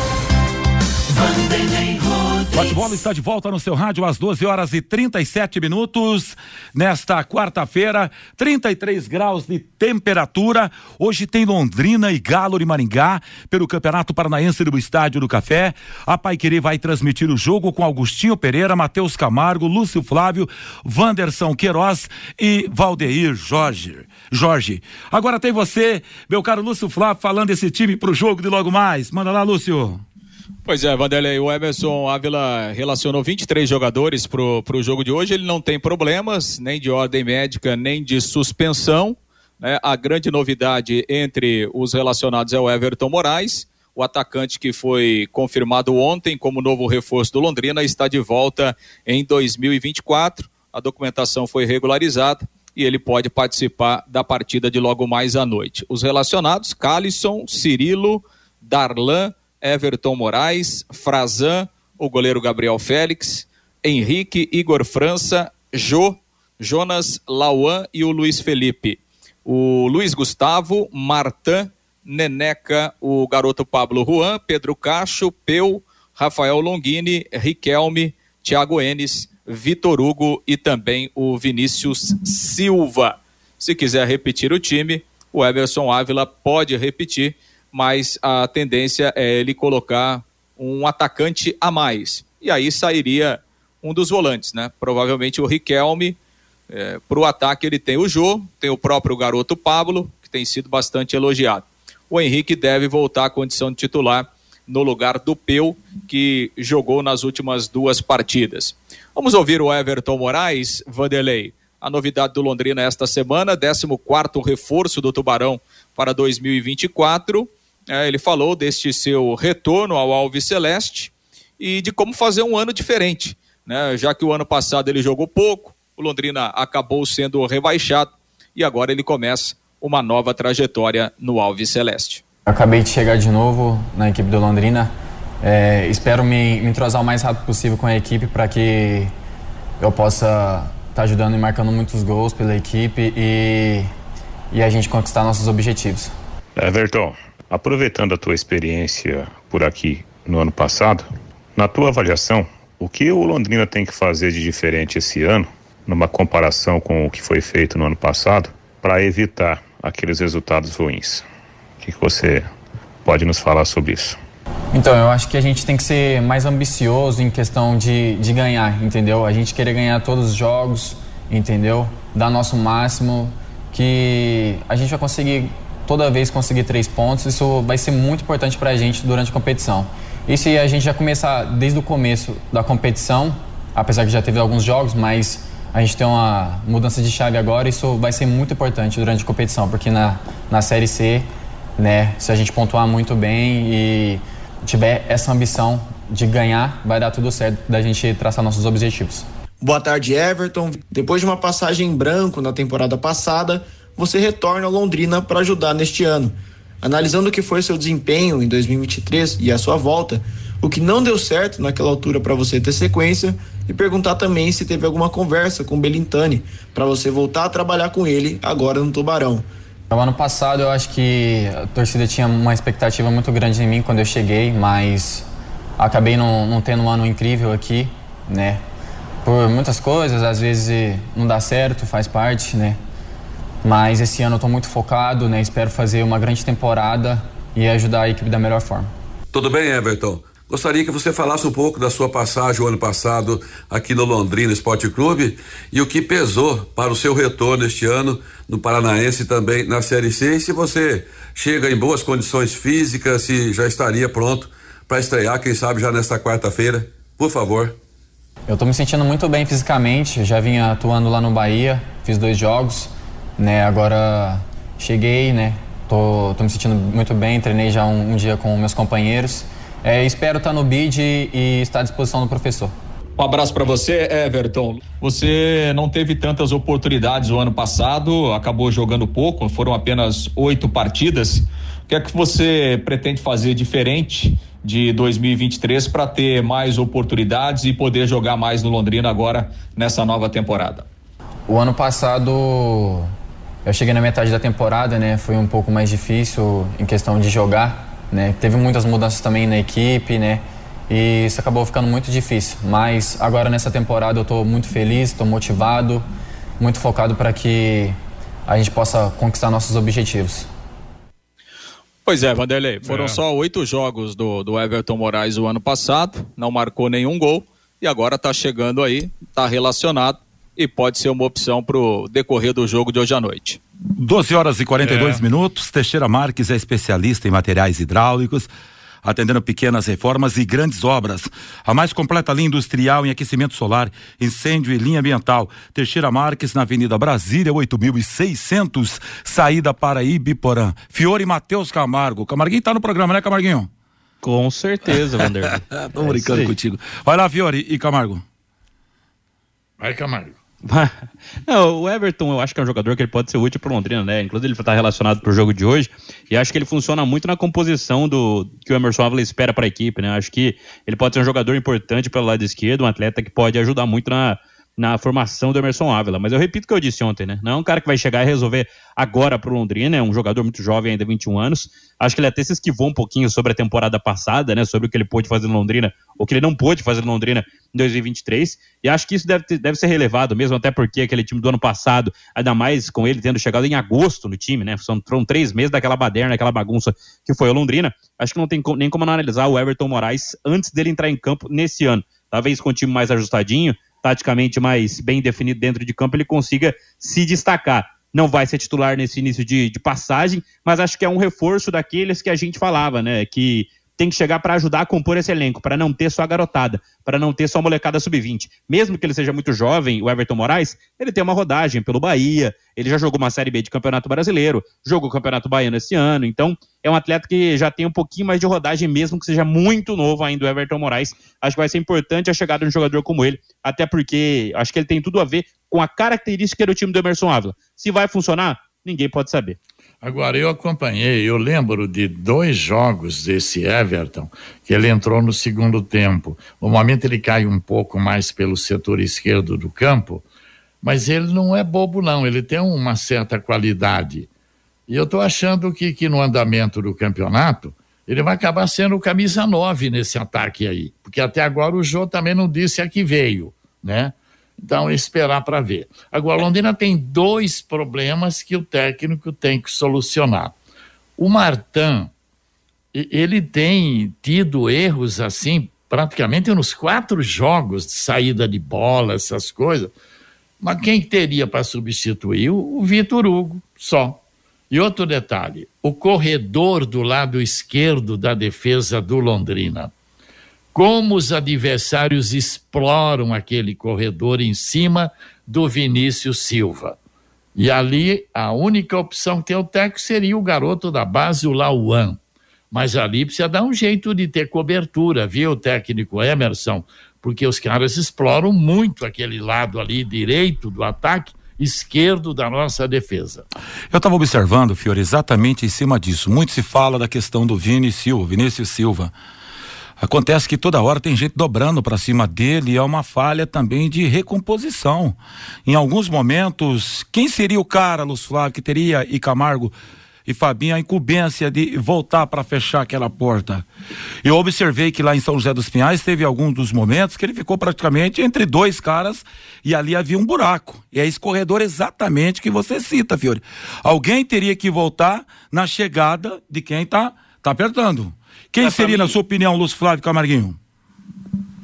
Bate-bola está de volta no seu rádio às 12 horas e 37 minutos. Nesta quarta-feira, 33 graus de temperatura. Hoje tem Londrina e Galo de Maringá pelo Campeonato Paranaense do Estádio do Café. A Paiquerê vai transmitir o jogo com Augustinho Pereira, Matheus Camargo, Lúcio Flávio, Wanderson Queiroz e Valdeir Jorge. Jorge. Agora tem você, meu caro Lúcio Flávio, falando desse time pro jogo de logo mais. Manda lá, Lúcio. Pois é, Vanderlei, o Emerson Ávila relacionou 23 jogadores para o jogo de hoje. Ele não tem problemas, nem de ordem médica, nem de suspensão. Né? A grande novidade entre os relacionados é o Everton Moraes. O atacante que foi confirmado ontem como novo reforço do Londrina está de volta em 2024. A documentação foi regularizada e ele pode participar da partida de logo mais à noite. Os relacionados: Calisson, Cirilo, Darlan. Everton Moraes, Frazan, o goleiro Gabriel Félix, Henrique, Igor França, Jô, Jonas Lauan e o Luiz Felipe. O Luiz Gustavo, Martan, Neneca, o garoto Pablo Juan, Pedro Cacho, Peu, Rafael Longini, Riquelme, Thiago Enes, Vitor Hugo e também o Vinícius Silva. Se quiser repetir o time, o Everson Ávila pode repetir mas a tendência é ele colocar um atacante a mais. E aí sairia um dos volantes, né? Provavelmente o Riquelme. É, Para o ataque ele tem o Jô, tem o próprio garoto Pablo, que tem sido bastante elogiado. O Henrique deve voltar à condição de titular no lugar do Peu, que jogou nas últimas duas partidas. Vamos ouvir o Everton Moraes, Vanderlei. A novidade do Londrina esta semana, 14 reforço do Tubarão para 2024 é, ele falou deste seu retorno ao Alves Celeste e de como fazer um ano diferente. Né? Já que o ano passado ele jogou pouco, o Londrina acabou sendo rebaixado e agora ele começa uma nova trajetória no Alves Celeste. acabei de chegar de novo na equipe do Londrina. É, espero me, me entrosar o mais rápido possível com a equipe para que eu possa estar tá ajudando e marcando muitos gols pela equipe e, e a gente conquistar nossos objetivos. Everton, Aproveitando a tua experiência por aqui no ano passado, na tua avaliação, o que o Londrina tem que fazer de diferente esse ano, numa comparação com o que foi feito no ano passado, para evitar aqueles resultados ruins. O que, que você pode nos falar sobre isso? Então, eu acho que a gente tem que ser mais ambicioso em questão de, de ganhar, entendeu? A gente querer ganhar todos os jogos, entendeu? Dar nosso máximo, que a gente vai conseguir toda vez conseguir três pontos. Isso vai ser muito importante para a gente durante a competição. E se a gente já começar desde o começo da competição, apesar que já teve alguns jogos, mas a gente tem uma mudança de chave agora, isso vai ser muito importante durante a competição, porque na, na Série C, né, se a gente pontuar muito bem e tiver essa ambição de ganhar, vai dar tudo certo da gente traçar nossos objetivos. Boa tarde, Everton. Depois de uma passagem em branco na temporada passada, você retorna a Londrina para ajudar neste ano. Analisando o que foi seu desempenho em 2023 e a sua volta, o que não deu certo naquela altura para você ter sequência e perguntar também se teve alguma conversa com o Belintani para você voltar a trabalhar com ele agora no Tubarão. No ano passado eu acho que a torcida tinha uma expectativa muito grande em mim quando eu cheguei, mas acabei não, não tendo um ano incrível aqui, né? por muitas coisas, às vezes não dá certo, faz parte, né? Mas esse ano eu estou muito focado, né? Espero fazer uma grande temporada e ajudar a equipe da melhor forma. Tudo bem, Everton? Gostaria que você falasse um pouco da sua passagem o ano passado aqui no Londrina Esporte Clube e o que pesou para o seu retorno este ano no Paranaense também na Série C e se você chega em boas condições físicas, se já estaria pronto para estrear, quem sabe já nesta quarta-feira. Por favor. Eu estou me sentindo muito bem fisicamente, já vinha atuando lá no Bahia, fiz dois jogos, né? Agora cheguei, né? Tô, tô me sentindo muito bem, treinei já um, um dia com meus companheiros. É, espero estar no BID e, e estar à disposição do professor. Um abraço para você, Everton. Você não teve tantas oportunidades o ano passado, acabou jogando pouco, foram apenas oito partidas. O que é que você pretende fazer diferente de 2023 para ter mais oportunidades e poder jogar mais no Londrina agora nessa nova temporada? O ano passado eu cheguei na metade da temporada, né? Foi um pouco mais difícil em questão de jogar, né? Teve muitas mudanças também na equipe, né? E isso acabou ficando muito difícil. Mas agora nessa temporada eu estou muito feliz, estou motivado, muito focado para que a gente possa conquistar nossos objetivos. Pois é, Vanderlei, foram é. só oito jogos do, do Everton Moraes o ano passado, não marcou nenhum gol e agora está chegando aí, está relacionado e pode ser uma opção para o decorrer do jogo de hoje à noite. 12 horas e 42 é. minutos. Teixeira Marques é especialista em materiais hidráulicos atendendo pequenas reformas e grandes obras. A mais completa linha industrial em aquecimento solar, incêndio e linha ambiental. Teixeira Marques, na Avenida Brasília, 8600, saída para Ibiporã. Fiore Matheus Camargo. Camarguinho tá no programa, né, Camarguinho? Com certeza, Vanderlei. Tô é brincando contigo. Vai lá, Fiore e Camargo. Vai, Camargo. Não, o Everton, eu acho que é um jogador que ele pode ser útil para Londrina, né? Inclusive ele está relacionado para o jogo de hoje e acho que ele funciona muito na composição do que o Emerson Ávila espera para a equipe, né? Acho que ele pode ser um jogador importante pelo lado esquerdo, um atleta que pode ajudar muito na, na formação do Emerson Ávila. Mas eu repito o que eu disse ontem, né? Não é um cara que vai chegar e resolver agora pro Londrina, é um jogador muito jovem, ainda 21 anos. Acho que ele até se esquivou um pouquinho sobre a temporada passada, né? Sobre o que ele pôde fazer no Londrina, ou que ele não pôde fazer no Londrina em 2023. E acho que isso deve, ter, deve ser relevado mesmo, até porque aquele time do ano passado, ainda mais com ele tendo chegado em agosto no time, né? São, foram três meses daquela baderna, aquela bagunça que foi o Londrina. Acho que não tem nem como analisar o Everton Moraes antes dele entrar em campo nesse ano. Talvez com o time mais ajustadinho, taticamente mais bem definido dentro de campo, ele consiga se destacar. Não vai ser titular nesse início de, de passagem, mas acho que é um reforço daqueles que a gente falava, né? Que tem que chegar para ajudar a compor esse elenco, para não ter só a garotada, para não ter só a molecada sub-20. Mesmo que ele seja muito jovem, o Everton Moraes, ele tem uma rodagem pelo Bahia, ele já jogou uma Série B de Campeonato Brasileiro, jogou o Campeonato Baiano esse ano, então é um atleta que já tem um pouquinho mais de rodagem, mesmo que seja muito novo ainda o Everton Moraes. Acho que vai ser importante a chegada de um jogador como ele, até porque acho que ele tem tudo a ver com a característica do time do Emerson Ávila. Se vai funcionar, ninguém pode saber. Agora, eu acompanhei, eu lembro de dois jogos desse Everton, que ele entrou no segundo tempo. No momento ele cai um pouco mais pelo setor esquerdo do campo, mas ele não é bobo, não, ele tem uma certa qualidade. E eu estou achando que, que no andamento do campeonato, ele vai acabar sendo camisa 9 nesse ataque aí. Porque até agora o Jô também não disse a que veio, né? Então, esperar para ver. Agora, Londrina tem dois problemas que o técnico tem que solucionar. O Martin, ele tem tido erros assim, praticamente nos quatro jogos de saída de bola, essas coisas. Mas quem teria para substituir? O Vitor Hugo, só. E outro detalhe: o corredor do lado esquerdo da defesa do Londrina como os adversários exploram aquele corredor em cima do Vinícius Silva. E ali a única opção que tem o técnico seria o garoto da base, o Lauan. Mas ali precisa dar um jeito de ter cobertura, viu, técnico Emerson? Porque os caras exploram muito aquele lado ali direito do ataque, esquerdo da nossa defesa. Eu estava observando, Fiore, exatamente em cima disso. Muito se fala da questão do Vini Silva, Vinícius Silva. Acontece que toda hora tem gente dobrando para cima dele e é uma falha também de recomposição. Em alguns momentos, quem seria o cara, Luz Flávio, que teria e Camargo e Fabinho a incumbência de voltar para fechar aquela porta? Eu observei que lá em São José dos Pinhais teve alguns dos momentos que ele ficou praticamente entre dois caras e ali havia um buraco. E é esse corredor exatamente que você cita, Fiore. Alguém teria que voltar na chegada de quem está tá apertando. Quem seria, na sua opinião, Lúcio Flávio Camarguinho?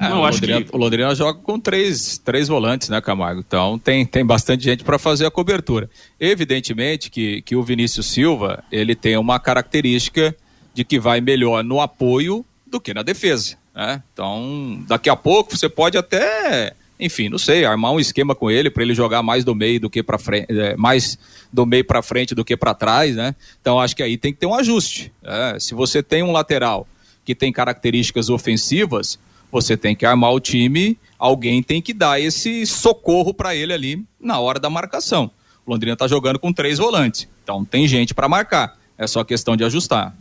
É, Não, o, Londrina, que... o Londrina joga com três, três volantes, né, Camargo? Então tem, tem bastante gente para fazer a cobertura. Evidentemente que, que o Vinícius Silva ele tem uma característica de que vai melhor no apoio do que na defesa. Né? Então, daqui a pouco você pode até, enfim, não sei, armar um esquema com ele para ele jogar mais do meio do que para frente, é, mais do meio para frente do que para trás, né? Então acho que aí tem que ter um ajuste. É, se você tem um lateral que tem características ofensivas, você tem que armar o time, alguém tem que dar esse socorro para ele ali na hora da marcação. O Londrina está jogando com três volantes, então tem gente para marcar. É só questão de ajustar.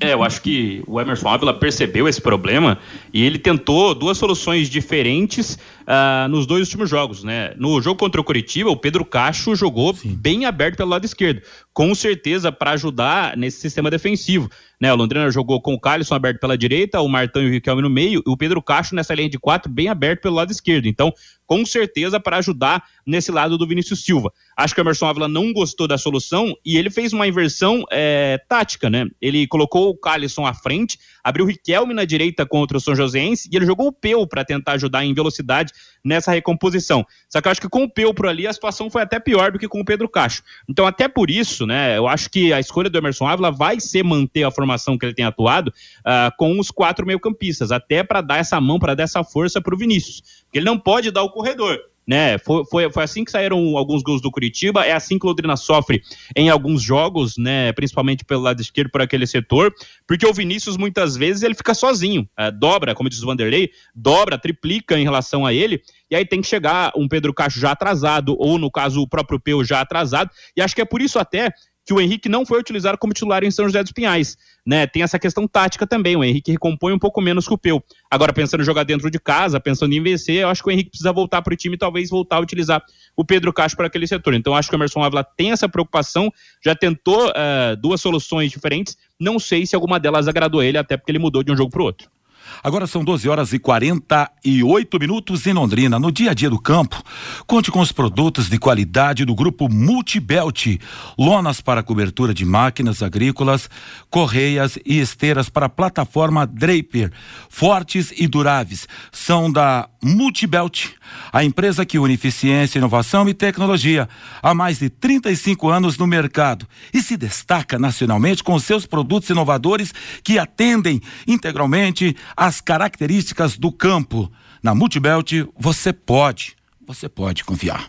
É, eu acho que o Emerson Ávila percebeu esse problema e ele tentou duas soluções diferentes uh, nos dois últimos jogos, né? No jogo contra o Curitiba, o Pedro Cacho jogou Sim. bem aberto pelo lado esquerdo, com certeza para ajudar nesse sistema defensivo. Né, o Londrina jogou com o Calisson aberto pela direita, o Martão e o Riquelme no meio, e o Pedro Cacho nessa linha de quatro bem aberto pelo lado esquerdo. Então, com certeza para ajudar nesse lado do Vinícius Silva. Acho que o Emerson Ávila não gostou da solução e ele fez uma inversão é, tática, né? Ele colocou o Calisson à frente, abriu o Riquelme na direita contra o São Joséense e ele jogou o Peu para tentar ajudar em velocidade nessa recomposição. Só que eu acho que com o Peu por ali a situação foi até pior do que com o Pedro Cacho. Então, até por isso, né, eu acho que a escolha do Emerson Ávila vai ser manter a formação que ele tem atuado uh, com os quatro meio-campistas, até para dar essa mão, para dar essa força para o Vinícius. Porque ele não pode dar o corredor né? Foi, foi, foi assim que saíram alguns gols do Curitiba, é assim que o Londrina sofre em alguns jogos, né? Principalmente pelo lado esquerdo, por aquele setor, porque o Vinícius muitas vezes ele fica sozinho, é, dobra, como diz o Vanderlei, dobra, triplica em relação a ele, e aí tem que chegar um Pedro Cacho já atrasado, ou no caso o próprio Peu já atrasado, e acho que é por isso até que o Henrique não foi utilizado como titular em São José dos Pinhais. Né? Tem essa questão tática também. O Henrique recompõe um pouco menos que o Peu. Agora, pensando em jogar dentro de casa, pensando em vencer, eu acho que o Henrique precisa voltar para o time e talvez voltar a utilizar o Pedro Castro para aquele setor. Então, acho que o Emerson Ávila tem essa preocupação, já tentou uh, duas soluções diferentes. Não sei se alguma delas agradou ele, até porque ele mudou de um jogo para o outro. Agora são 12 horas e 48 minutos em Londrina. No dia a dia do campo, conte com os produtos de qualidade do grupo Multibelt. Lonas para cobertura de máquinas agrícolas, correias e esteiras para a plataforma Draper. Fortes e duráveis. São da Multibelt, a empresa que une eficiência, inovação e tecnologia há mais de 35 anos no mercado e se destaca nacionalmente com seus produtos inovadores que atendem integralmente as características do campo. Na Multibelt você pode, você pode confiar.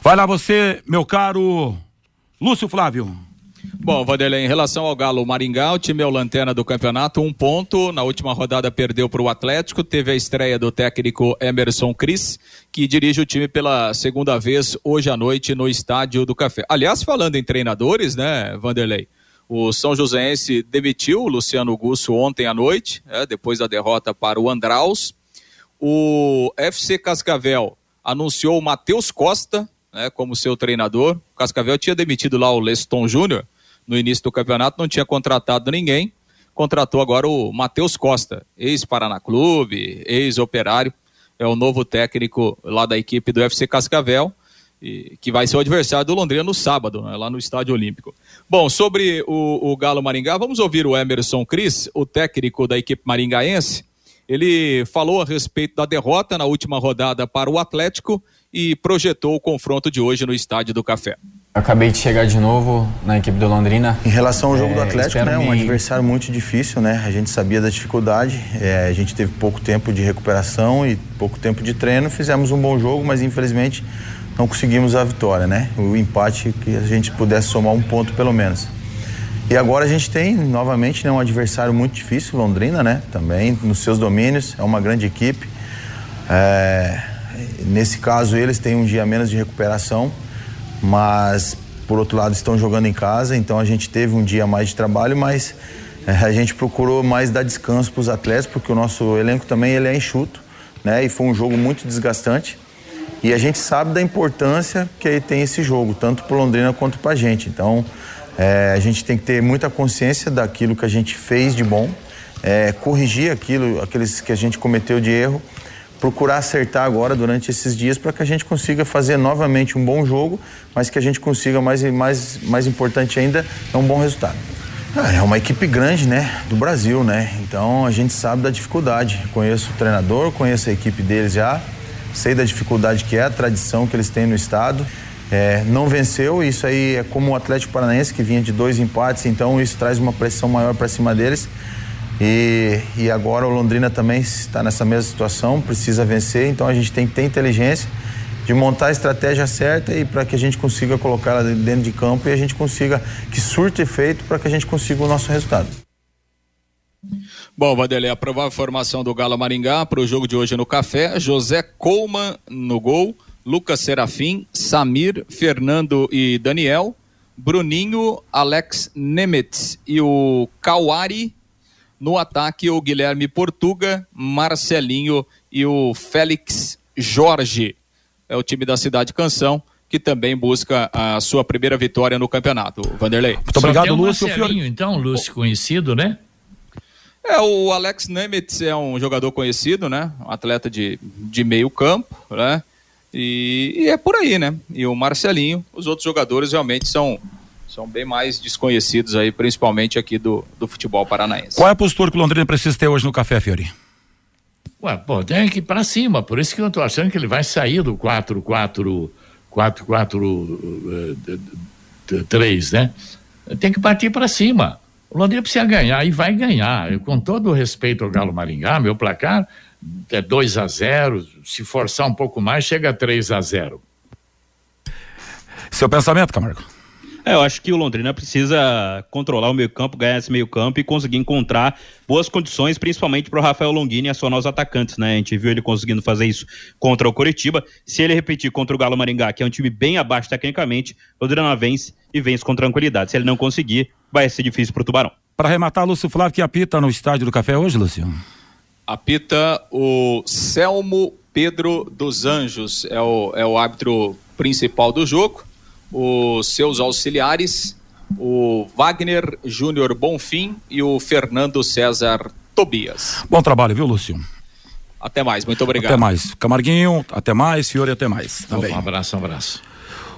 Vai lá você, meu caro Lúcio Flávio. Bom, Vanderlei, em relação ao Galo Maringá, o time é o lanterna do campeonato, um ponto. Na última rodada perdeu para o Atlético. Teve a estreia do técnico Emerson Cris, que dirige o time pela segunda vez hoje à noite no Estádio do Café. Aliás, falando em treinadores, né, Vanderlei? O São Joséense demitiu o Luciano Gusso ontem à noite, é, depois da derrota para o Andraus. O FC Cascavel anunciou o Matheus Costa né, como seu treinador. O Cascavel tinha demitido lá o Leston Júnior no início do campeonato, não tinha contratado ninguém. Contratou agora o Matheus Costa, ex-Paraná Clube, ex-Operário. é o novo técnico lá da equipe do FC Cascavel, e, que vai ser o adversário do Londrina no sábado, né, lá no Estádio Olímpico. Bom, sobre o, o Galo Maringá, vamos ouvir o Emerson Cris, o técnico da equipe maringaense. Ele falou a respeito da derrota na última rodada para o Atlético e projetou o confronto de hoje no Estádio do Café. acabei de chegar de novo na equipe do Londrina. Em relação ao jogo é, do Atlético, né, um adversário muito difícil, né? A gente sabia da dificuldade, é, a gente teve pouco tempo de recuperação e pouco tempo de treino, fizemos um bom jogo, mas infelizmente não conseguimos a vitória, né? O empate que a gente pudesse somar um ponto pelo menos. E agora a gente tem novamente né, um adversário muito difícil, Londrina, né? Também nos seus domínios, é uma grande equipe. É, Nesse caso, eles têm um dia menos de recuperação, mas por outro lado estão jogando em casa, então a gente teve um dia mais de trabalho, mas é, a gente procurou mais dar descanso para os atletas, porque o nosso elenco também ele é enxuto, né? E foi um jogo muito desgastante. E a gente sabe da importância que tem esse jogo, tanto para Londrina quanto para a gente. Então, é, a gente tem que ter muita consciência daquilo que a gente fez de bom, é, corrigir aquilo, aqueles que a gente cometeu de erro procurar acertar agora durante esses dias para que a gente consiga fazer novamente um bom jogo, mas que a gente consiga mais mais mais importante ainda é um bom resultado. Ah, é uma equipe grande, né, do Brasil, né? Então a gente sabe da dificuldade. Conheço o treinador, conheço a equipe deles já, sei da dificuldade que é, a tradição que eles têm no estado. É, não venceu, isso aí é como o Atlético Paranaense que vinha de dois empates, então isso traz uma pressão maior para cima deles. E, e agora o Londrina também está nessa mesma situação, precisa vencer, então a gente tem que ter inteligência de montar a estratégia certa e para que a gente consiga colocar ela dentro de campo e a gente consiga que surte efeito para que a gente consiga o nosso resultado. Bom, Vanderlei, a provável formação do Galo Maringá para o jogo de hoje no Café, José Coleman no gol, Lucas Serafim, Samir, Fernando e Daniel, Bruninho, Alex Nemetz e o Kawari no ataque, o Guilherme Portuga, Marcelinho e o Félix Jorge. É o time da Cidade Canção que também busca a sua primeira vitória no campeonato. Vanderlei. Muito obrigado, Lúcio. Marcelinho, então, Lúcio conhecido, né? É, o Alex Nemitz é um jogador conhecido, né? Um atleta de, de meio campo, né? E, e, é por aí, né? E o Marcelinho, os outros jogadores realmente são são bem mais desconhecidos aí, principalmente aqui do, do futebol paranaense. Qual é a postura que o Londrina precisa ter hoje no Café, Fiori? Ué, pô, tem que ir pra cima, por isso que eu tô achando que ele vai sair do 4-4 4-4-3, né? Tem que partir para cima. O Londrina precisa ganhar e vai ganhar. Eu, com todo o respeito ao Galo Maringá, meu placar é 2 a 0 se forçar um pouco mais, chega a 3 a 0 Seu pensamento, Camargo? É, eu acho que o Londrina precisa controlar o meio-campo, ganhar esse meio-campo e conseguir encontrar boas condições, principalmente para o Rafael Longini acionar os atacantes, né? A gente viu ele conseguindo fazer isso contra o Coritiba. Se ele repetir contra o Galo Maringá, que é um time bem abaixo tecnicamente, o Londrina vence e vence com tranquilidade. Se ele não conseguir, vai ser difícil para o Tubarão. Para arrematar, Lúcio Flávio, que apita no estádio do Café hoje, Lúcio? Apita o Selmo Pedro dos Anjos, é o, é o árbitro principal do jogo os seus auxiliares, o Wagner Júnior Bonfim e o Fernando César Tobias. Bom trabalho, viu, Lúcio? Até mais, muito obrigado. Até mais. Camarguinho, até mais. Fiore, até mais. Também. Um abraço, um abraço.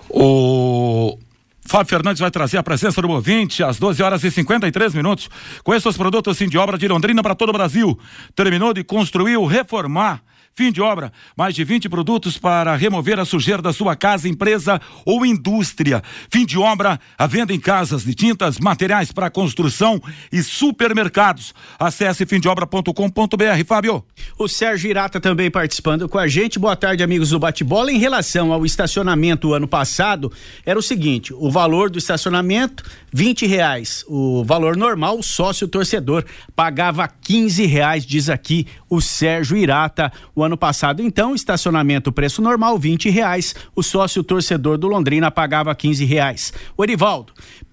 O Fábio Fernandes vai trazer a presença do ouvinte às 12 horas e 53 minutos. Conheça os produtos sim, de obra de Londrina para todo o Brasil. Terminou de construir ou reformar Fim de obra, mais de 20 produtos para remover a sujeira da sua casa, empresa ou indústria. Fim de obra, a venda em casas de tintas, materiais para construção e supermercados. Acesse fimdeobra.com.br, Fábio. O Sérgio Irata também participando com a gente. Boa tarde, amigos do Bate-Bola. Em relação ao estacionamento ano passado, era o seguinte: o valor do estacionamento, 20 reais. O valor normal, o sócio torcedor, pagava 15 reais, diz aqui o Sérgio Irata. O ano passado, então, estacionamento preço normal, 20 reais. O sócio torcedor do Londrina pagava 15 reais. O Erivaldo,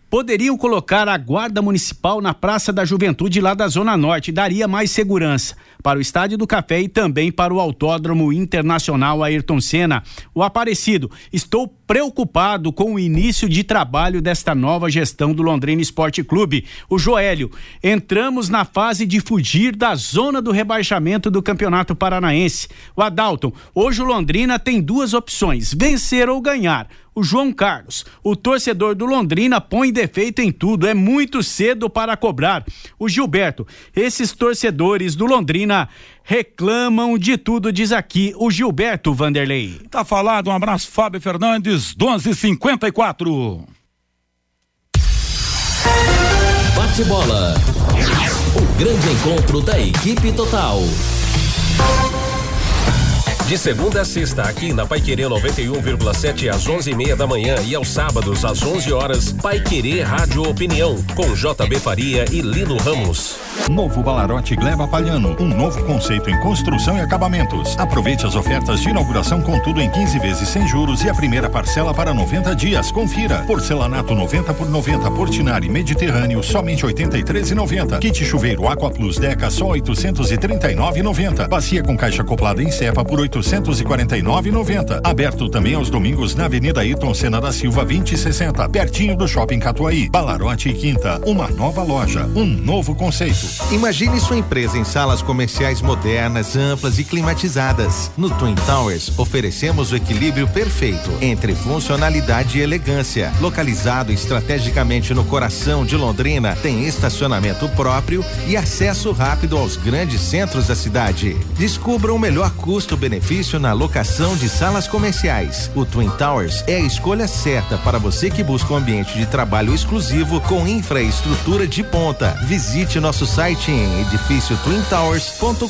poderiam colocar a Guarda Municipal na Praça da Juventude lá da Zona Norte, daria mais segurança para o Estádio do Café e também para o Autódromo Internacional Ayrton Senna. O Aparecido, estou preocupado com o início de trabalho desta nova gestão do Londrina Esporte Clube. O Joélio, entramos na fase de fugir da zona do rebaixamento do Campeonato Paranaense. O Adalton, hoje o Londrina tem duas opções: vencer ou ganhar o João Carlos. O torcedor do Londrina põe defeito em tudo, é muito cedo para cobrar. O Gilberto, esses torcedores do Londrina reclamam de tudo, diz aqui o Gilberto Vanderlei. Tá falado, um abraço, Fábio Fernandes, 1254. Bate bola. O grande encontro da equipe total. De segunda a sexta, aqui na Pai Querer 91,7 às 11:30 da manhã e aos sábados às 11 horas, Pai Querer Rádio Opinião com JB Faria e Lino Ramos. Novo Balarote Gleba Palhano, um novo conceito em construção e acabamentos. Aproveite as ofertas de inauguração com tudo em 15 vezes sem juros e a primeira parcela para 90 dias. Confira. Porcelanato 90 por 90 Portinari Mediterrâneo somente 83,90. Kit chuveiro Aqua Plus Deca só 839,90. Bacia com caixa acoplada em cepa por 8 849,90. Aberto também aos domingos na Avenida Ayrton Senna da Silva 2060, pertinho do Shopping Catuaí. Balarote e Quinta, uma nova loja, um novo conceito. Imagine sua empresa em salas comerciais modernas, amplas e climatizadas. No Twin Towers, oferecemos o equilíbrio perfeito entre funcionalidade e elegância. Localizado estrategicamente no coração de Londrina, tem estacionamento próprio e acesso rápido aos grandes centros da cidade. Descubra o melhor custo-benefício benefício na locação de salas comerciais. O Twin Towers é a escolha certa para você que busca um ambiente de trabalho exclusivo com infraestrutura de ponta. Visite nosso site em edifício twintowers.com.br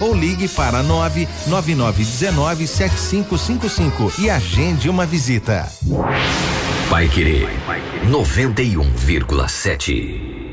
ou ligue para 99919 7555 e agende uma visita. Vai querer 91,7.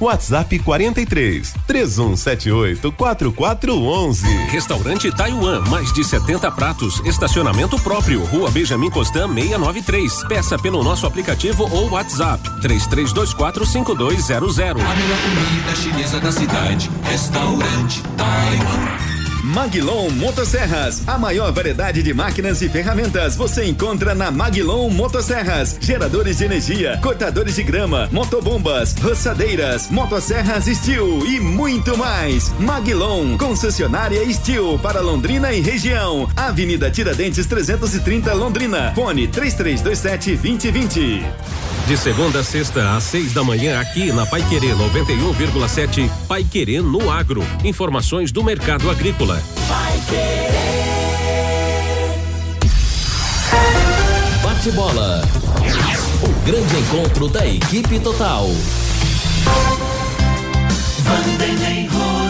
WhatsApp 43 3178 4411. Restaurante Taiwan, mais de 70 pratos, estacionamento próprio, Rua Benjamin Constant 693. Peça pelo nosso aplicativo ou WhatsApp 3324 5200. A melhor comida chinesa da cidade, Restaurante Taiwan. Maglon Motosserras, a maior variedade de máquinas e ferramentas você encontra na Maglon Motosserras. Geradores de energia, cortadores de grama, motobombas, roçadeiras, motosserras Steel e muito mais. Maglon, concessionária Steel para Londrina e região. Avenida Tiradentes 330 Londrina. Fone 3327 2020. De segunda a sexta, às seis da manhã, aqui na Pai Querer 91,7. Pai Querer no Agro. Informações do mercado agrícola. Vai Bate bola. O grande encontro da equipe total.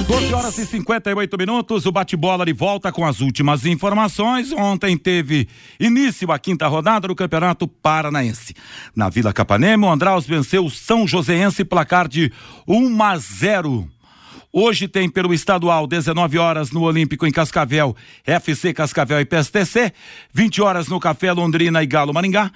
12 horas e 58 minutos, o bate-bola de volta com as últimas informações. Ontem teve início a quinta rodada do Campeonato Paranaense. Na Vila Capanema, o Andraus venceu o São Joséense placar de 1 a 0. Hoje tem pelo estadual 19 horas no Olímpico em Cascavel, FC Cascavel e PSTC, 20 horas no Café Londrina e Galo Maringá.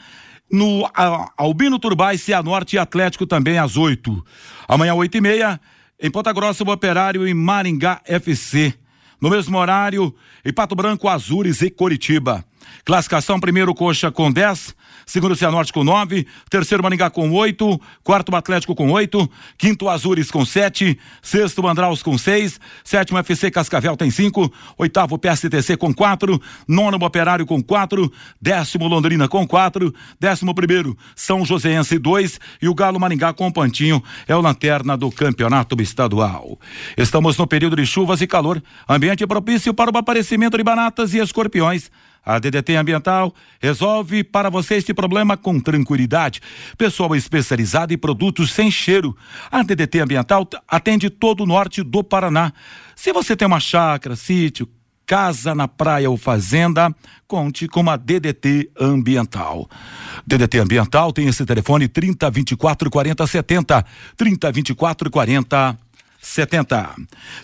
No Albino Turbais, Cianorte e Atlético também às 8. Amanhã, 8 e meia, em Ponta Grossa, o Operário e Maringá FC. No mesmo horário, em Pato Branco, Azures e Coritiba. Classificação: primeiro Coxa com 10, segundo Cianorte com 9, terceiro Maringá com 8, quarto Atlético com 8, quinto Azures com 7, sexto Mandraus com 6, sétimo FC Cascavel tem 5, oitavo PSTC com 4, nono Operário com 4, décimo Londrina com 4, décimo primeiro São Joséense 2 e o Galo Maringá com Pantinho é o lanterna do campeonato estadual. Estamos no período de chuvas e calor, ambiente propício para o aparecimento de baratas e escorpiões A DDT Ambiental resolve para você este problema com tranquilidade. Pessoal especializado em produtos sem cheiro. A DDT Ambiental atende todo o norte do Paraná. Se você tem uma chácara, sítio, casa na praia ou fazenda, conte com a DDT Ambiental. DDT Ambiental tem esse telefone 30 24 40 70. 30 24 40 70.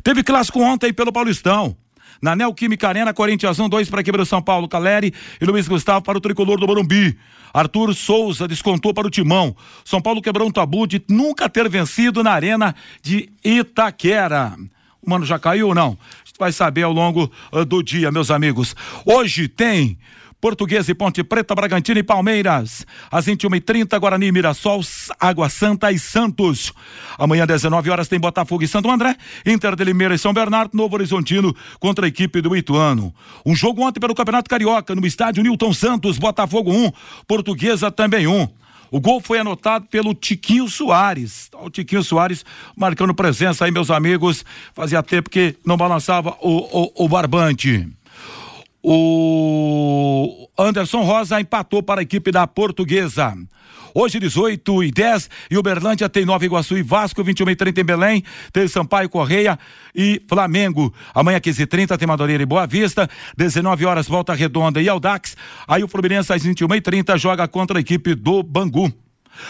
Teve clássico ontem pelo Paulistão. Na Neoquímica Arena, Corinthians 1, 2 para a equipe do São Paulo, Caleri e Luiz Gustavo para o tricolor do Morumbi. Arthur Souza descontou para o Timão. São Paulo quebrou um tabu de nunca ter vencido na Arena de Itaquera. O mano já caiu ou não? A gente vai saber ao longo uh, do dia, meus amigos. Hoje tem Portuguesa e Ponte Preta, Bragantino e Palmeiras. Às 21h30, Guarani, Mirassol, Água Santa e Santos. Amanhã, 19 horas, tem Botafogo e Santo André, Inter de Limeira e São Bernardo, Novo Horizontino contra a equipe do Ituano. Um jogo ontem pelo Campeonato Carioca, no estádio Newton Santos, Botafogo 1, Portuguesa também 1. O gol foi anotado pelo Tiquinho Soares. O Tiquinho Soares marcando presença aí, meus amigos. Fazia tempo que não balançava o, o, o barbante. O Anderson Rosa empatou para a equipe da Portuguesa. Hoje 18 e 10 e Uberlândia tem Nova Iguaçu e Vasco, 21 e 30 em Belém, tem Sampaio Correia e Flamengo. Amanhã 15 e 30 tem Madureira e Boa Vista, 19 horas Volta Redonda e Aldax. Aí o Fluminense às 21 e 30 joga contra a equipe do Bangu.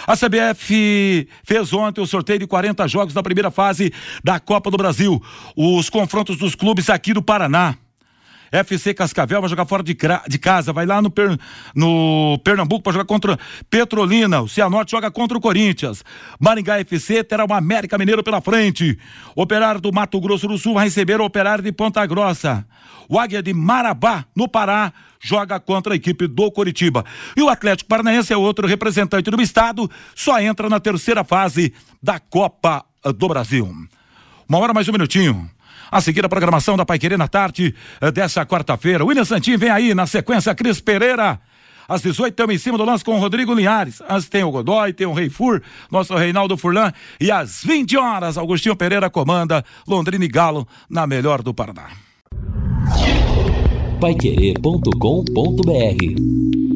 A CBF fez ontem o sorteio de 40 jogos da primeira fase da Copa do Brasil. Os confrontos dos clubes aqui do Paraná. FC Cascavel vai jogar fora de, de casa, vai lá no, per, no Pernambuco para jogar contra Petrolina. O Cianorte joga contra o Corinthians. Maringá FC terá o América Mineiro pela frente. Operário do Mato Grosso do Sul vai receber o Operário de Ponta Grossa. O Águia de Marabá, no Pará, joga contra a equipe do Coritiba. E o Atlético Paranaense é outro representante do estado, só entra na terceira fase da Copa do Brasil. Uma hora mais um minutinho. A seguir a programação da Pai Querer na tarde eh, dessa quarta-feira. William Santin vem aí na sequência Cris Pereira. Às 18 estamos em cima do lance com o Rodrigo Linhares. Antes tem o Godoy, tem o Rei Fur, nosso Reinaldo Furlan. E às 20 horas, Augustinho Pereira comanda Londrina e Galo na melhor do Paraná. Paiquerê.com.br